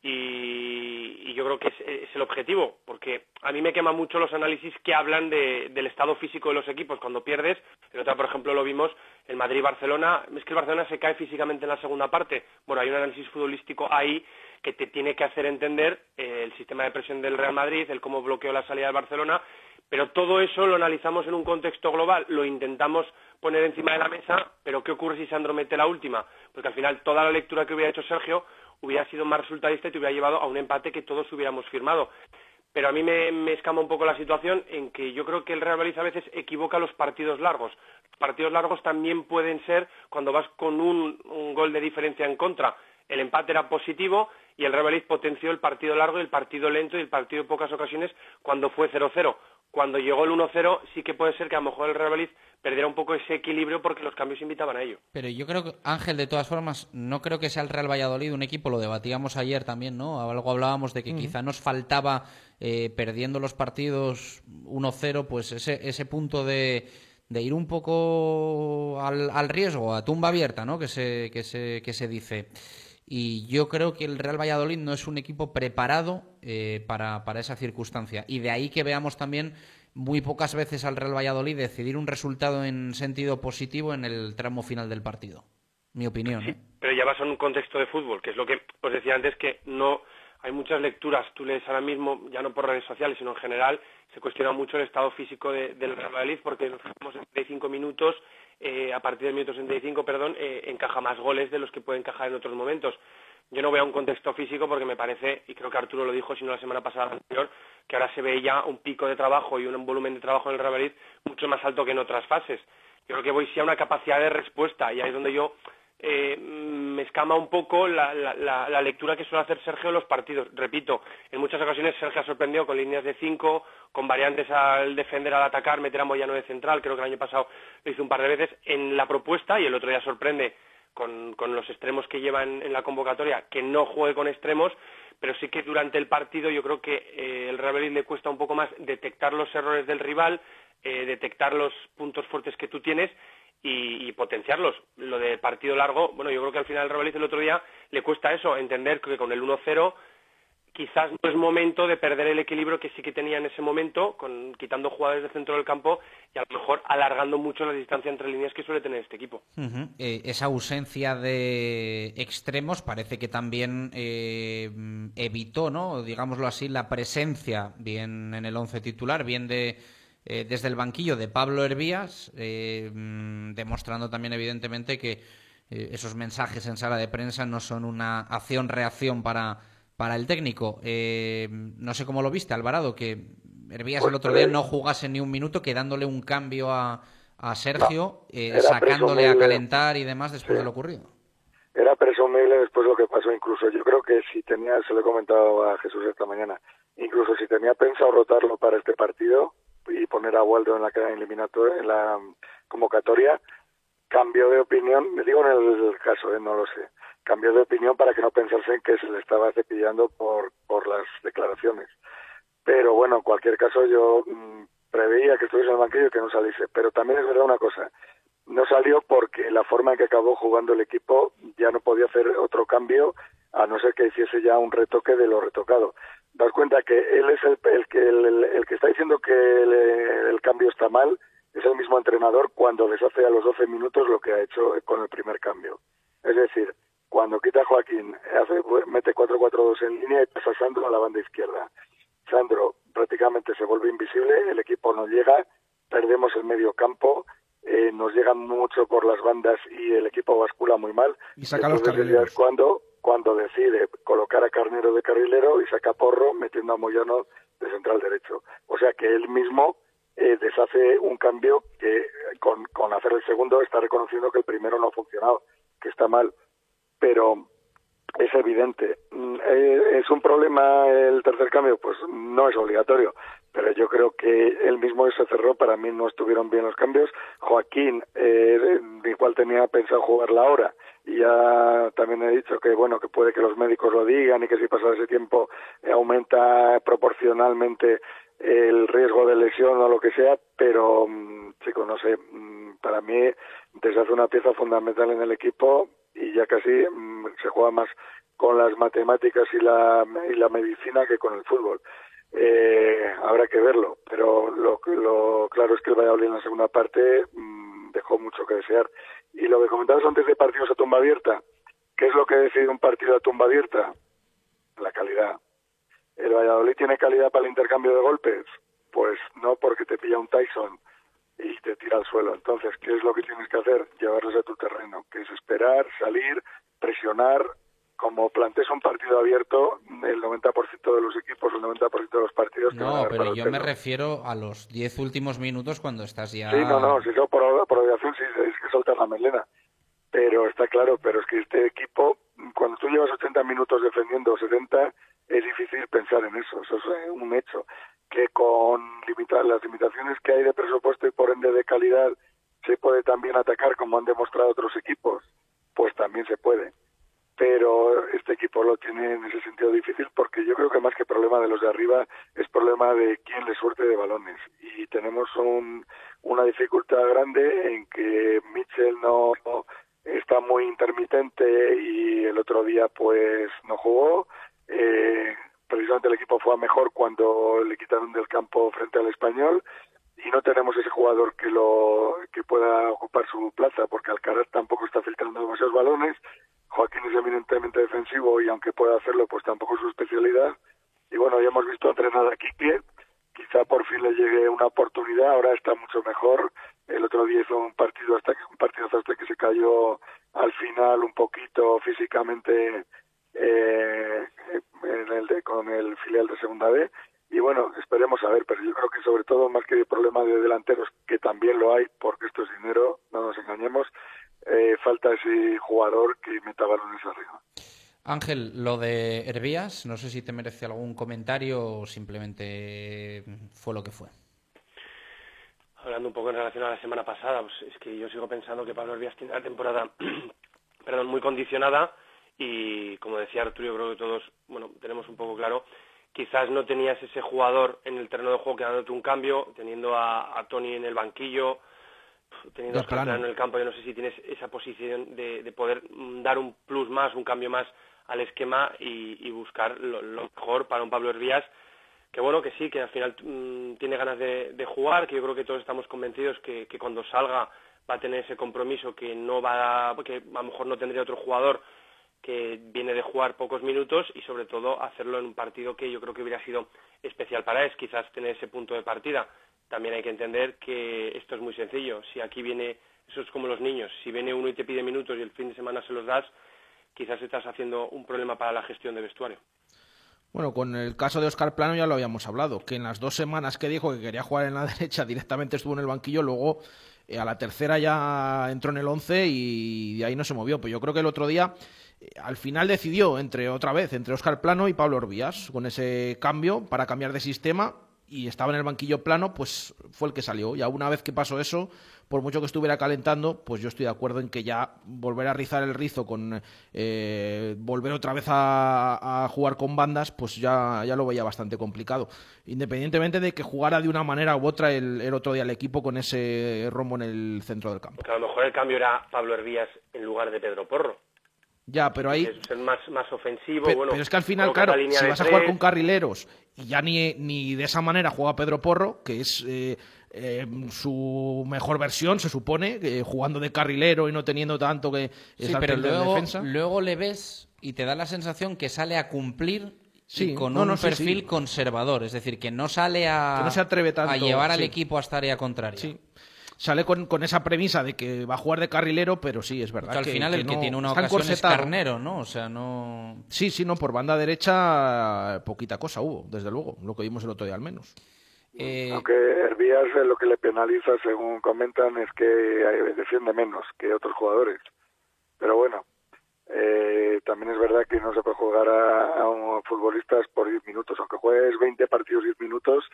[SPEAKER 33] y, yo creo que es, el objetivo, porque a mí me queman mucho los análisis que hablan del estado físico de los equipos cuando pierdes. En otra, por ejemplo, lo vimos el Madrid-Barcelona. Es que el Barcelona se cae físicamente en la segunda parte. Bueno, hay un análisis futbolístico ahí que te tiene que hacer entender eh, el sistema de presión del Real Madrid, el cómo bloqueó la salida del Barcelona, pero todo eso lo analizamos en un contexto global, lo intentamos poner encima de la mesa, pero ¿qué ocurre si Sandro mete la última? Porque al final toda la lectura que hubiera hecho Sergio hubiera sido más resultadista y te hubiera llevado a un empate que todos hubiéramos firmado. Pero a mí me, escama un poco la situación en que yo creo que el Real Madrid a veces equivoca los partidos largos. Los partidos largos también pueden ser cuando vas con un, gol de diferencia en contra. El empate era positivo y el Real Madrid potenció el partido largo y el partido lento y el partido en pocas ocasiones cuando fue 0-0 cuando llegó el 1-0 sí que puede ser que a lo mejor el Real Madrid perdiera un poco ese equilibrio porque los cambios invitaban a ello.
[SPEAKER 3] Pero yo creo que, Ángel, de todas formas, no creo que sea el Real Valladolid un equipo, lo debatíamos ayer también, ¿no? Algo hablábamos de que quizá nos faltaba, eh, perdiendo los partidos 1-0, pues ese, ese punto de, de ir un poco al, al, riesgo, a tumba abierta, ¿no? Que se, que se, que se dice. Y yo creo que el Real Valladolid no es un equipo preparado eh, para, para, esa circunstancia. Y de ahí que veamos también muy pocas veces al Real Valladolid decidir un resultado en sentido positivo en el tramo final del partido. Mi opinión.
[SPEAKER 33] Sí, pero ya vas a un contexto de fútbol, que es lo que os decía antes, que no hay muchas lecturas. Tú lees ahora mismo, ya no por redes sociales, sino en general, se cuestiona mucho el estado físico del Real Valladolid porque nos fijamos en 35 minutos eh, a partir del minuto 65, perdón, eh, encaja más goles de los que puede encajar en otros momentos. Yo no veo un contexto físico porque me parece, y creo que Arturo lo dijo, si no la semana pasada anterior, que ahora se ve ya un pico de trabajo y un volumen de trabajo en el Real Madrid mucho más alto que en otras fases. Yo creo que voy sí a una capacidad de respuesta y ahí es donde yo eh, me escama un poco la, lectura que suele hacer Sergio en los partidos. Repito, en muchas ocasiones Sergio ha sorprendido con líneas de cinco, con variantes al defender, al atacar, meter a Moyano de central, creo que el año pasado lo hizo un par de veces en la propuesta y el otro día sorprende con, los extremos que lleva en, la convocatoria, que no juegue con extremos, pero sí que durante el partido yo creo que eh, el Real Madrid le cuesta un poco más detectar los errores del rival, eh, detectar los puntos fuertes que tú tienes y, potenciarlos. Lo de partido largo, bueno, yo creo que al final el Real el otro día le cuesta eso, entender que con el 1-0 quizás no es momento de perder el equilibrio que sí que tenía en ese momento, con, quitando jugadores del centro del campo y a lo mejor alargando mucho la distancia entre líneas que suele tener este equipo.
[SPEAKER 3] Eh, esa ausencia de extremos parece que también eh, evitó, ¿no? digámoslo así, la presencia bien en el once titular, bien de eh, desde el banquillo de Pablo Hervías, eh, mm, demostrando también evidentemente que eh, esos mensajes en sala de prensa no son una acción-reacción para, para el técnico. no sé cómo lo viste, Alvarado, que Hervías el otro día no jugase ni un minuto, quedándole un cambio a, a Sergio, sacándole a calentar y demás después de lo ocurrido.
[SPEAKER 34] Era presumible después de lo que pasó, incluso yo creo que si tenía, se lo he comentado a Jesús esta mañana, incluso si tenía pensado rotarlo para este partido, y poner a Waldo en la eliminatoria, en la convocatoria, cambio de opinión, me digo en el caso, ¿eh? no lo sé, cambio de opinión para que no pensasen que se le estaba cepillando por, por las declaraciones. Pero bueno, en cualquier caso yo mm, preveía que estuviese en el banquillo y que no saliese. Pero también es verdad una cosa, no salió porque la forma en que acabó jugando el equipo ya no podía hacer otro cambio a no ser que hiciese ya un retoque de lo retocado das cuenta que él es el, que el, que está diciendo que el, cambio está mal es el mismo entrenador cuando deshace a los 12 minutos lo que ha hecho con el primer cambio. Es decir, cuando quita a Joaquín, hace, mete 4-4-2 en línea y pasa a Sandro a la banda izquierda. Sandro prácticamente se vuelve invisible, el equipo no llega, perdemos el medio campo, eh, nos llegan mucho por las bandas y el equipo bascula muy mal.
[SPEAKER 6] Y saca los carrileros.
[SPEAKER 34] cuando cuando decide colocar a Carnero de carrilero y saca Porro metiendo a Moyano de central derecho. O sea que él mismo eh, deshace un cambio que con, hacer el segundo está reconociendo que el primero no ha funcionado, que está mal. Pero es evidente. Mm, eh, ¿Es un problema el tercer cambio? Pues no es obligatorio, pero yo creo que él mismo se cerró, para mí no estuvieron bien los cambios. Joaquín eh, igual tenía pensado jugar la hora y ya también he dicho que bueno que puede que los médicos lo digan y que si pasa ese tiempo eh, aumenta proporcionalmente el riesgo de lesión o lo que sea pero mm, chicos no sé mm, para mí deshace una pieza fundamental en el equipo y ya casi mm, se juega más con las matemáticas y la, y la medicina que con el fútbol. Eh, habrá que verlo, pero lo, lo claro es que el Valladolid en la segunda parte mm, dejó mucho que desear. Y lo que comentabas antes de partidos a tumba abierta, ¿qué es lo que decide un partido a tumba abierta? La calidad. ¿El Valladolid tiene calidad para el intercambio de golpes? Pues no, porque te pilla un Tyson y te tira al suelo. Entonces, ¿qué es lo que tienes que hacer? Llevarlos a tu terreno, que es esperar, salir, presionar. Como plantees un partido abierto, el 90% de los equipos, el 90% de los partidos... te van a
[SPEAKER 3] No, pero yo me refiero a los 10 últimos minutos cuando estás ya...
[SPEAKER 34] Sí, no, no, si eso por, por obligación sí es que soltar la melena. Pero está claro, pero es que este equipo, cuando tú llevas 80 minutos defendiendo 70, es difícil pensar en eso, eso es eh, un hecho. Que con limita- las limitaciones que hay de presupuesto y por ende de calidad, se puede también atacar como han demostrado otros equipos, pues también se puede. Pero este equipo lo tiene en ese sentido difícil porque yo creo que más que problema de los de arriba es problema de quién le suerte de balones. Y tenemos un, una dificultad grande en que Mitchell no, está muy intermitente y el otro día pues no jugó. Eh, precisamente el equipo fue a mejor cuando le quitaron del campo frente al español y no tenemos ese jugador que lo que pueda ocupar su plaza porque Alcaraz tampoco está filtrando demasiados balones Joaquín es eminentemente defensivo y aunque pueda hacerlo pues tampoco es su especialidad. Y bueno ya hemos visto entrenar a Quique. Quizá por fin le llegue una oportunidad. Ahora está mucho mejor. El otro día hizo un partido hasta que un partido hasta que se cayó al final un poquito físicamente eh, con el filial de segunda B. Y bueno esperemos a ver pero yo creo que sobre todo más que el problema de delanteros que también lo hay porque esto es dinero no nos engañemos eh, falta ese jugador que meta balones arriba
[SPEAKER 3] Ángel, lo de Hervías, no sé si te merece algún comentario o simplemente fue lo que fue.
[SPEAKER 33] Hablando un poco en relación a la semana pasada, pues es que yo sigo pensando que Pablo Hervías tiene la temporada *clears throat* perdón, muy condicionada y como decía Arturo, yo creo que todos bueno, tenemos un poco claro, quizás no tenías ese jugador en el terreno de juego que dándote un cambio, teniendo a, a Tony en el banquillo, teniendo a en el campo, yo no sé si tienes esa posición de, de poder mm, dar un plus más, un cambio más al esquema y, y buscar lo, lo mejor para un Pablo Hervías que bueno que sí, que al final mm, tiene ganas de, de jugar, que yo creo que todos estamos convencidos que, que cuando salga va a tener ese compromiso que no va a, que a lo mejor no tendría otro jugador que viene de jugar pocos minutos y sobre todo hacerlo en un partido que yo creo que hubiera sido especial para él, quizás tener ese punto de partida. También hay que entender que esto es muy sencillo. Si aquí viene, eso es como los niños, si viene uno y te pide minutos y el fin de semana se los das, quizás estás haciendo un problema para la gestión de vestuario.
[SPEAKER 6] Bueno, con el caso de Oscar Plano ya lo habíamos hablado, que en las dos semanas que dijo que quería jugar en la *laughs* derecha directamente estuvo en el banquillo, luego eh, a la tercera ya entró en el 11 y de ahí no se movió. Pues yo creo que el otro día eh, al final decidió entre otra vez entre Oscar Plano y Pablo Orbías con ese cambio para cambiar de sistema y estaba en el banquillo plano, pues fue el que salió. Ya una vez que pasó eso, por mucho que estuviera calentando, pues yo estoy de acuerdo en que ya volver a rizar el rizo con eh, volver otra vez a, jugar con bandas, pues ya, ya lo veía bastante complicado. Independientemente de que jugara de una manera u otra el, el otro día el equipo con ese rombo en el centro del campo.
[SPEAKER 33] Porque a lo mejor el cambio era Pablo Hervías en lugar de Pedro Porro.
[SPEAKER 6] Ya, pero ahí...
[SPEAKER 33] que es ser más, más ofensivo.
[SPEAKER 6] Pe-
[SPEAKER 33] bueno,
[SPEAKER 6] pero es que al final, claro, si vas a jugar
[SPEAKER 33] tres,
[SPEAKER 6] con carrileros y ya ni, ni de esa manera juega Pedro Porro, que es eh, eh, su mejor versión, se supone, eh, jugando de carrilero y no teniendo tanto que
[SPEAKER 3] Sí, pero luego,
[SPEAKER 6] defensa.
[SPEAKER 3] luego le ves y te da la sensación que sale a cumplir
[SPEAKER 6] Sí,
[SPEAKER 3] y con
[SPEAKER 6] no,
[SPEAKER 3] un
[SPEAKER 6] no, sí,
[SPEAKER 3] perfil
[SPEAKER 6] sí.
[SPEAKER 3] conservador, es decir, que no sale a,
[SPEAKER 6] Que no se atreve tanto,
[SPEAKER 3] a llevar al equipo hasta área contraria.
[SPEAKER 6] Sí. Sale con, con esa premisa de que va a jugar de carrilero, pero sí, es verdad.
[SPEAKER 3] Que al final el que
[SPEAKER 6] no-
[SPEAKER 3] tiene una ocasión es. Carnero, ¿no? O sea, no...
[SPEAKER 6] Sí, sí, no, por banda derecha poquita cosa hubo, desde luego, lo que vimos el otro día al menos.
[SPEAKER 3] Eh,
[SPEAKER 34] Aunque Hervías eh, lo que le penaliza, según comentan, es que eh, defiende menos que otros jugadores. Pero bueno, eh, también es verdad que no se puede jugar a, a un futbolistas por 10 minutos. Aunque juegues 20 partidos 10 minutos,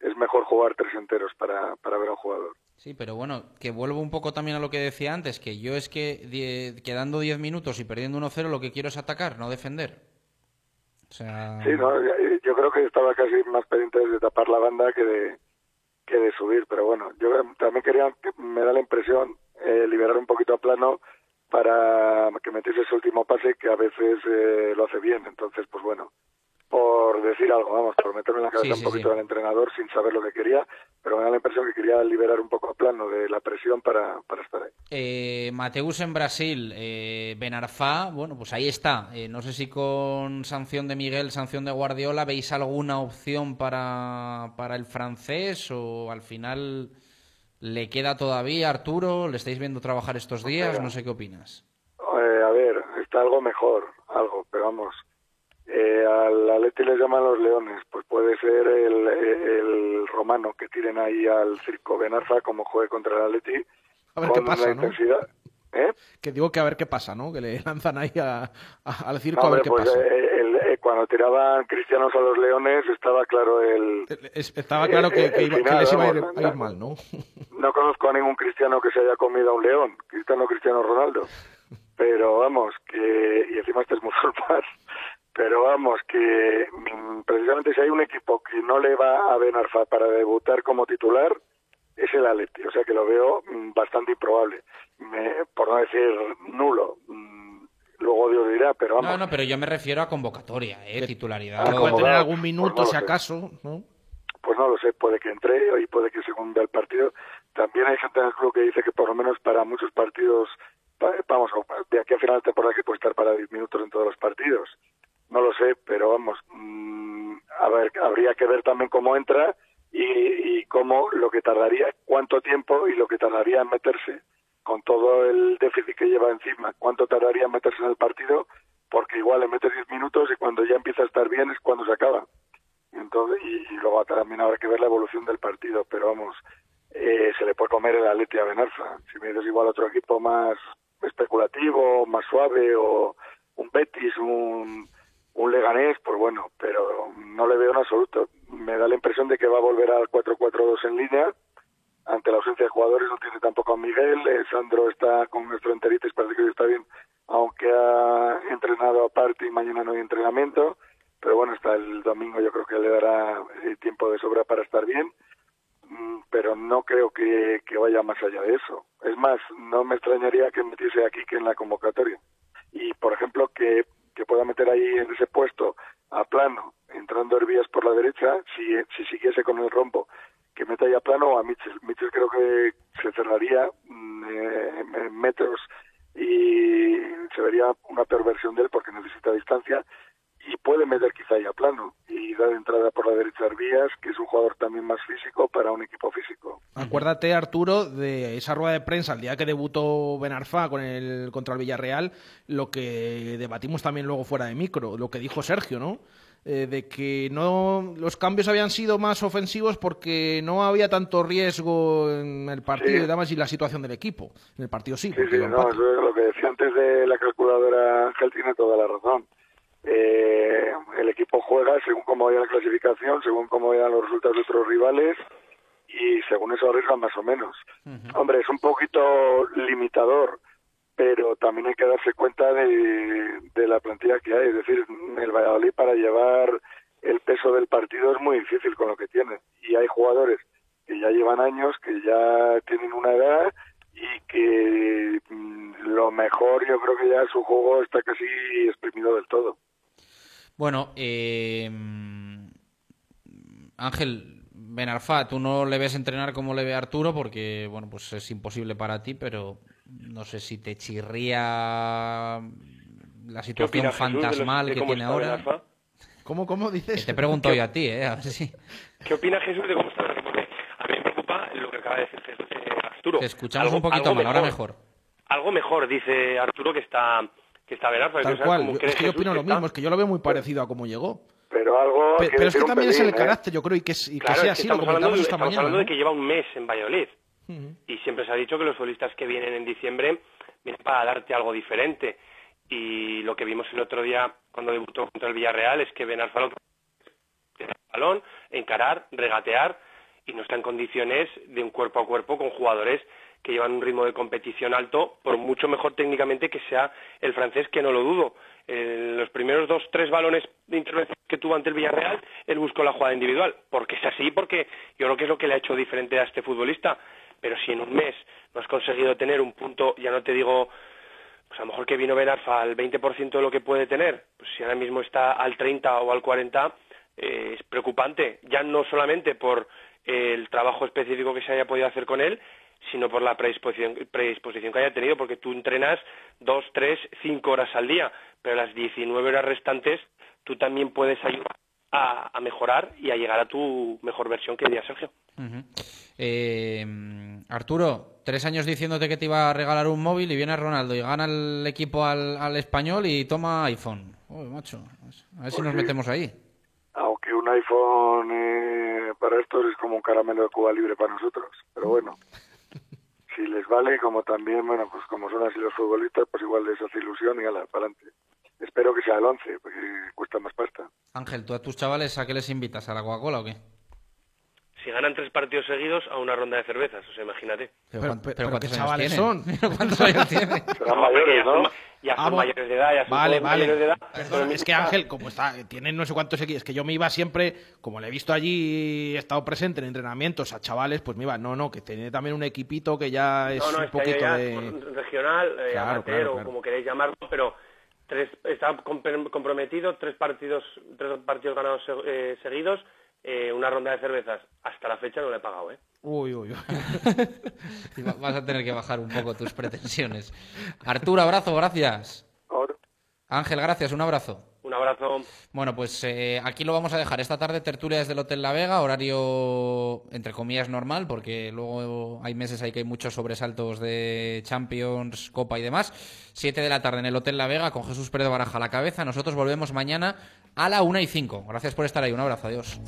[SPEAKER 34] es mejor jugar tres enteros para, para ver a un jugador.
[SPEAKER 3] Sí, pero bueno, que vuelvo un poco también a lo que decía antes, que yo es que quedando 10 minutos y perdiendo 1-0 lo que quiero es atacar, no defender. O sea...
[SPEAKER 34] Sí, no, yo yo creo que estaba casi más pendiente de tapar la banda que de, que de subir, pero bueno, yo también quería, que me da la impresión, eh, liberar un poquito a plano para que metiese ese último pase que a veces eh, lo hace bien. Entonces, pues bueno, por decir algo, vamos, por meterme en la cabeza
[SPEAKER 3] Sí,
[SPEAKER 34] un poquito
[SPEAKER 3] sí.
[SPEAKER 34] del entrenador sin saber lo que quería, pero me da la impresión que quería liberar un poco a plano de la presión para, para estar ahí.
[SPEAKER 3] Eh, Mateus en Brasil, eh, Benarfá, bueno, pues ahí está. Eh, no sé si con sanción de Miguel, sanción de Guardiola, ¿veis alguna opción para, para el francés o al final le queda todavía Arturo? ¿Le estáis viendo trabajar estos días? No sé qué opinas.
[SPEAKER 34] Eh, a ver, está algo mejor, algo, pero vamos. Eh, al Atleti les llaman los leones, pues puede ser el, el romano que tiren ahí al circo Benarfa como juegue contra el Atleti.
[SPEAKER 6] A ver
[SPEAKER 34] con
[SPEAKER 6] qué pasa, ¿no?
[SPEAKER 34] intensidad. ¿Eh?
[SPEAKER 6] Que digo que a ver qué pasa, ¿no? Que le *laughs* lanzan ahí a- a- al circo
[SPEAKER 34] No,
[SPEAKER 6] a ver
[SPEAKER 34] hombre,
[SPEAKER 6] qué
[SPEAKER 34] pues,
[SPEAKER 6] pasa.
[SPEAKER 34] eh, el- eh, cuando tiraban cristianos a los leones estaba claro el...
[SPEAKER 6] Es- Estaba claro que, iba- que les iba a ir,
[SPEAKER 34] vamos,
[SPEAKER 6] a ir mal, ¿no? *laughs*
[SPEAKER 34] No conozco a ningún cristiano que se haya comido a un león, cristiano Cristiano Ronaldo. *laughs* Pero vamos, que. Y encima este es musulmán. Pero vamos, que mm, precisamente si hay un equipo que no le va a Benarfa para debutar como titular, es el Atleti. O sea que lo veo mm, bastante improbable. Me- por no decir nulo. Mm, Luego Dios dirá, pero vamos.
[SPEAKER 3] No, no, pero yo me refiero a convocatoria, ¿eh? Titularidad.
[SPEAKER 34] Ah, puede tener algún
[SPEAKER 6] minuto,
[SPEAKER 34] Pues no
[SPEAKER 6] si acaso, ¿no?
[SPEAKER 34] pues no lo sé, puede que entre y puede que según vea el partido. También hay gente en el club que dice que por lo menos para muchos partidos, pa- vamos, de aquí a final de temporada que puede estar para 10 minutos en todos los partidos. No lo sé, pero vamos, mm, a ver, habría que ver también cómo entra y, y cómo lo que tardaría, cuánto tiempo y lo que tardaría en meterse con todo el déficit que lleva encima, cuánto tardaría en meterse en el partido, porque igual le metes 10 minutos y cuando ya empieza a estar bien es cuando se acaba. Entonces, y, y luego también habrá que ver la evolución del partido, pero vamos, eh, se le puede comer el Atleti a Benarfa. Si me dices igual otro equipo más especulativo, más suave, o un Betis, un, un Leganés, pues bueno, pero no le veo en absoluto. Me da la impresión de que va a volver al 4-4-2 en línea, ante la ausencia de jugadores, no tiene tampoco a Miguel, eh, Sandro está con nuestro enteritis, parece que está bien, aunque ha entrenado aparte y mañana no hay entrenamiento, pero bueno, hasta el domingo yo creo que le dará eh, tiempo de sobra para estar bien, Mm, pero no creo que, que vaya más allá de eso. Es más, no me extrañaría que metiese aquí que en la convocatoria. Y, por ejemplo, que, que pueda meter ahí en ese puesto a plano, entrando Hervías por la derecha, si, si siguiese con el rombo, que meta ahí a plano a Mitchell. Mitchell creo que se cerraría mm, eh, en metros y se vería una peor versión de él porque necesita distancia y puede meter quizá ahí a plano y dar entrada por la derecha a Hervías, que es un jugador también más físico para un equipo físico.
[SPEAKER 6] Acuérdate, Arturo, de esa rueda de prensa el día que debutó Benarfa con el, contra el Villarreal, lo que debatimos también luego fuera de micro, lo que dijo Sergio, ¿no? Eh, de que no los cambios habían sido más ofensivos porque no había tanto riesgo en el partido
[SPEAKER 34] Sí.
[SPEAKER 6] y demás y la situación del equipo. En el partido sí,
[SPEAKER 34] Sí, no, eso es lo que decía antes de la calculadora Ángel tiene toda la razón. Eh, el equipo juega según cómo vaya la clasificación, según cómo vayan los resultados de otros rivales y según eso arriesgan más o menos. Hombre, es un poquito limitador, pero también hay que darse cuenta de, de la plantilla que hay. Es decir, el Valladolid para llevar el peso del partido es muy difícil con lo que tiene. Y hay jugadores que ya llevan años, que ya tienen una edad y que mm, lo mejor yo creo que ya su juego está casi exprimido del todo.
[SPEAKER 3] Bueno, eh, Ángel Benarfa, tú no le ves entrenar como le ve Arturo porque, bueno, pues es imposible para ti, pero no sé si te chirría la situación
[SPEAKER 33] opina Jesús de los-
[SPEAKER 3] fantasmal
[SPEAKER 33] de
[SPEAKER 3] que tiene ahora.
[SPEAKER 33] Benarfa?
[SPEAKER 6] ¿Cómo, cómo dices?
[SPEAKER 3] Te pregunto yo a ti, ¿eh? A ver si... *laughs*
[SPEAKER 33] ¿Qué opina Jesús de cómo está? Porque a mí me preocupa lo que acaba de decir Jesús, eh, Arturo.
[SPEAKER 3] Te escuchamos
[SPEAKER 33] Algo-
[SPEAKER 3] un poquito mal, ahora mejor.
[SPEAKER 33] Algo mejor, dice Arturo, que está que está Benarfa.
[SPEAKER 6] Tal
[SPEAKER 33] Entonces, ¿sabes
[SPEAKER 6] cual.
[SPEAKER 33] cómo
[SPEAKER 6] Yo-
[SPEAKER 33] cree
[SPEAKER 6] Es que yo opino lo mismo, es que yo lo veo muy parecido a cómo llegó.
[SPEAKER 34] Pero algo.
[SPEAKER 6] Pe- Pero, es que también es el
[SPEAKER 34] pelín, ¿eh?
[SPEAKER 6] carácter, yo creo, y que, es- y que sea
[SPEAKER 33] es que
[SPEAKER 6] así, lo
[SPEAKER 33] estamos hablando,
[SPEAKER 6] comentamos
[SPEAKER 33] de,
[SPEAKER 6] esta
[SPEAKER 33] estamos
[SPEAKER 6] mañana.
[SPEAKER 33] hablando de que lleva un mes en Valladolid. Y siempre se ha dicho que los futbolistas que vienen en diciembre vienen para darte algo diferente. Y lo que vimos el otro día cuando debutó contra el Villarreal es que Benarfa tiene el balón, encarar, regatear y no está en condiciones de un cuerpo a cuerpo con jugadores que llevan un ritmo de competición alto, por mucho mejor técnicamente que sea el francés, que no lo dudo. En los primeros dos, tres balones que tuvo ante el Villarreal, él buscó la jugada individual, porque es así, porque yo creo que es lo que le ha hecho diferente a este futbolista. Pero si en un mes no has conseguido tener un punto, ya no te digo pues a lo mejor que vino Ben Arfa al 20% de lo que puede tener, pues si ahora mismo está al 30 o al 40, eh, es preocupante, ya no solamente por el trabajo específico que se haya podido hacer con él, sino por la predisposición, predisposición que haya tenido, porque tú entrenas dos, tres, cinco horas al día, pero las 19 horas restantes tú también puedes ayudar a, mejorar y a llegar a tu mejor versión que diría Sergio.
[SPEAKER 3] Eh, Arturo, tres años diciéndote que te iba a regalar un móvil y viene Ronaldo y gana el equipo al, español y toma iPhone. macho, a ver si nos pues metemos ahí.
[SPEAKER 34] Aunque un iPhone eh, para esto es como un caramelo de Cuba libre para nosotros, pero bueno. Si les vale, como también, bueno, pues como son así los futbolistas, pues igual les hace ilusión y ala, para adelante. Espero que sea el 11, porque cuesta más pasta.
[SPEAKER 3] Ángel, ¿tú a tus chavales a qué les invitas? ¿A la Coca-Cola o qué?
[SPEAKER 33] Si ganan tres partidos seguidos a una ronda de cervezas, o sea, imagínate.
[SPEAKER 6] Pero, pero, ¿qué chavales son?
[SPEAKER 33] ¿Cuántos años tienen? Serán *laughs* *laughs* mayores, ¿no? Ya son, mayores de edad, ya son
[SPEAKER 6] vale, vale.
[SPEAKER 33] mayores de edad.
[SPEAKER 6] es que Ángel, como está, tiene no sé cuántos equipos, es que yo me iba siempre, como le he visto allí, he estado presente en entrenamientos a chavales, pues me iba, no, no, que tiene también un equipito que ya es un poquito
[SPEAKER 33] ya
[SPEAKER 6] de...
[SPEAKER 33] regional, eh, amateur, o como queréis llamarlo, pero tres, está comprometido, tres partidos, tres partidos ganados eh, seguidos, eh, una ronda de cervezas. Hasta la fecha no le he pagado, ¿eh?
[SPEAKER 6] Uy, uy,
[SPEAKER 3] uy. *laughs* Vas a tener que bajar un poco tus pretensiones. Arturo, abrazo, gracias. Ángel, gracias, un abrazo.
[SPEAKER 33] Un abrazo.
[SPEAKER 3] Bueno, pues eh, aquí lo vamos a dejar. Esta tarde tertulia desde el Hotel La Vega, horario entre comillas normal, porque luego hay meses ahí que hay muchos sobresaltos de Champions, Copa y demás. Siete de la tarde en el Hotel La Vega con Jesús Pérez Baraja a la cabeza. Nosotros volvemos mañana a la una y cinco. Gracias por estar ahí. Un abrazo. Adiós.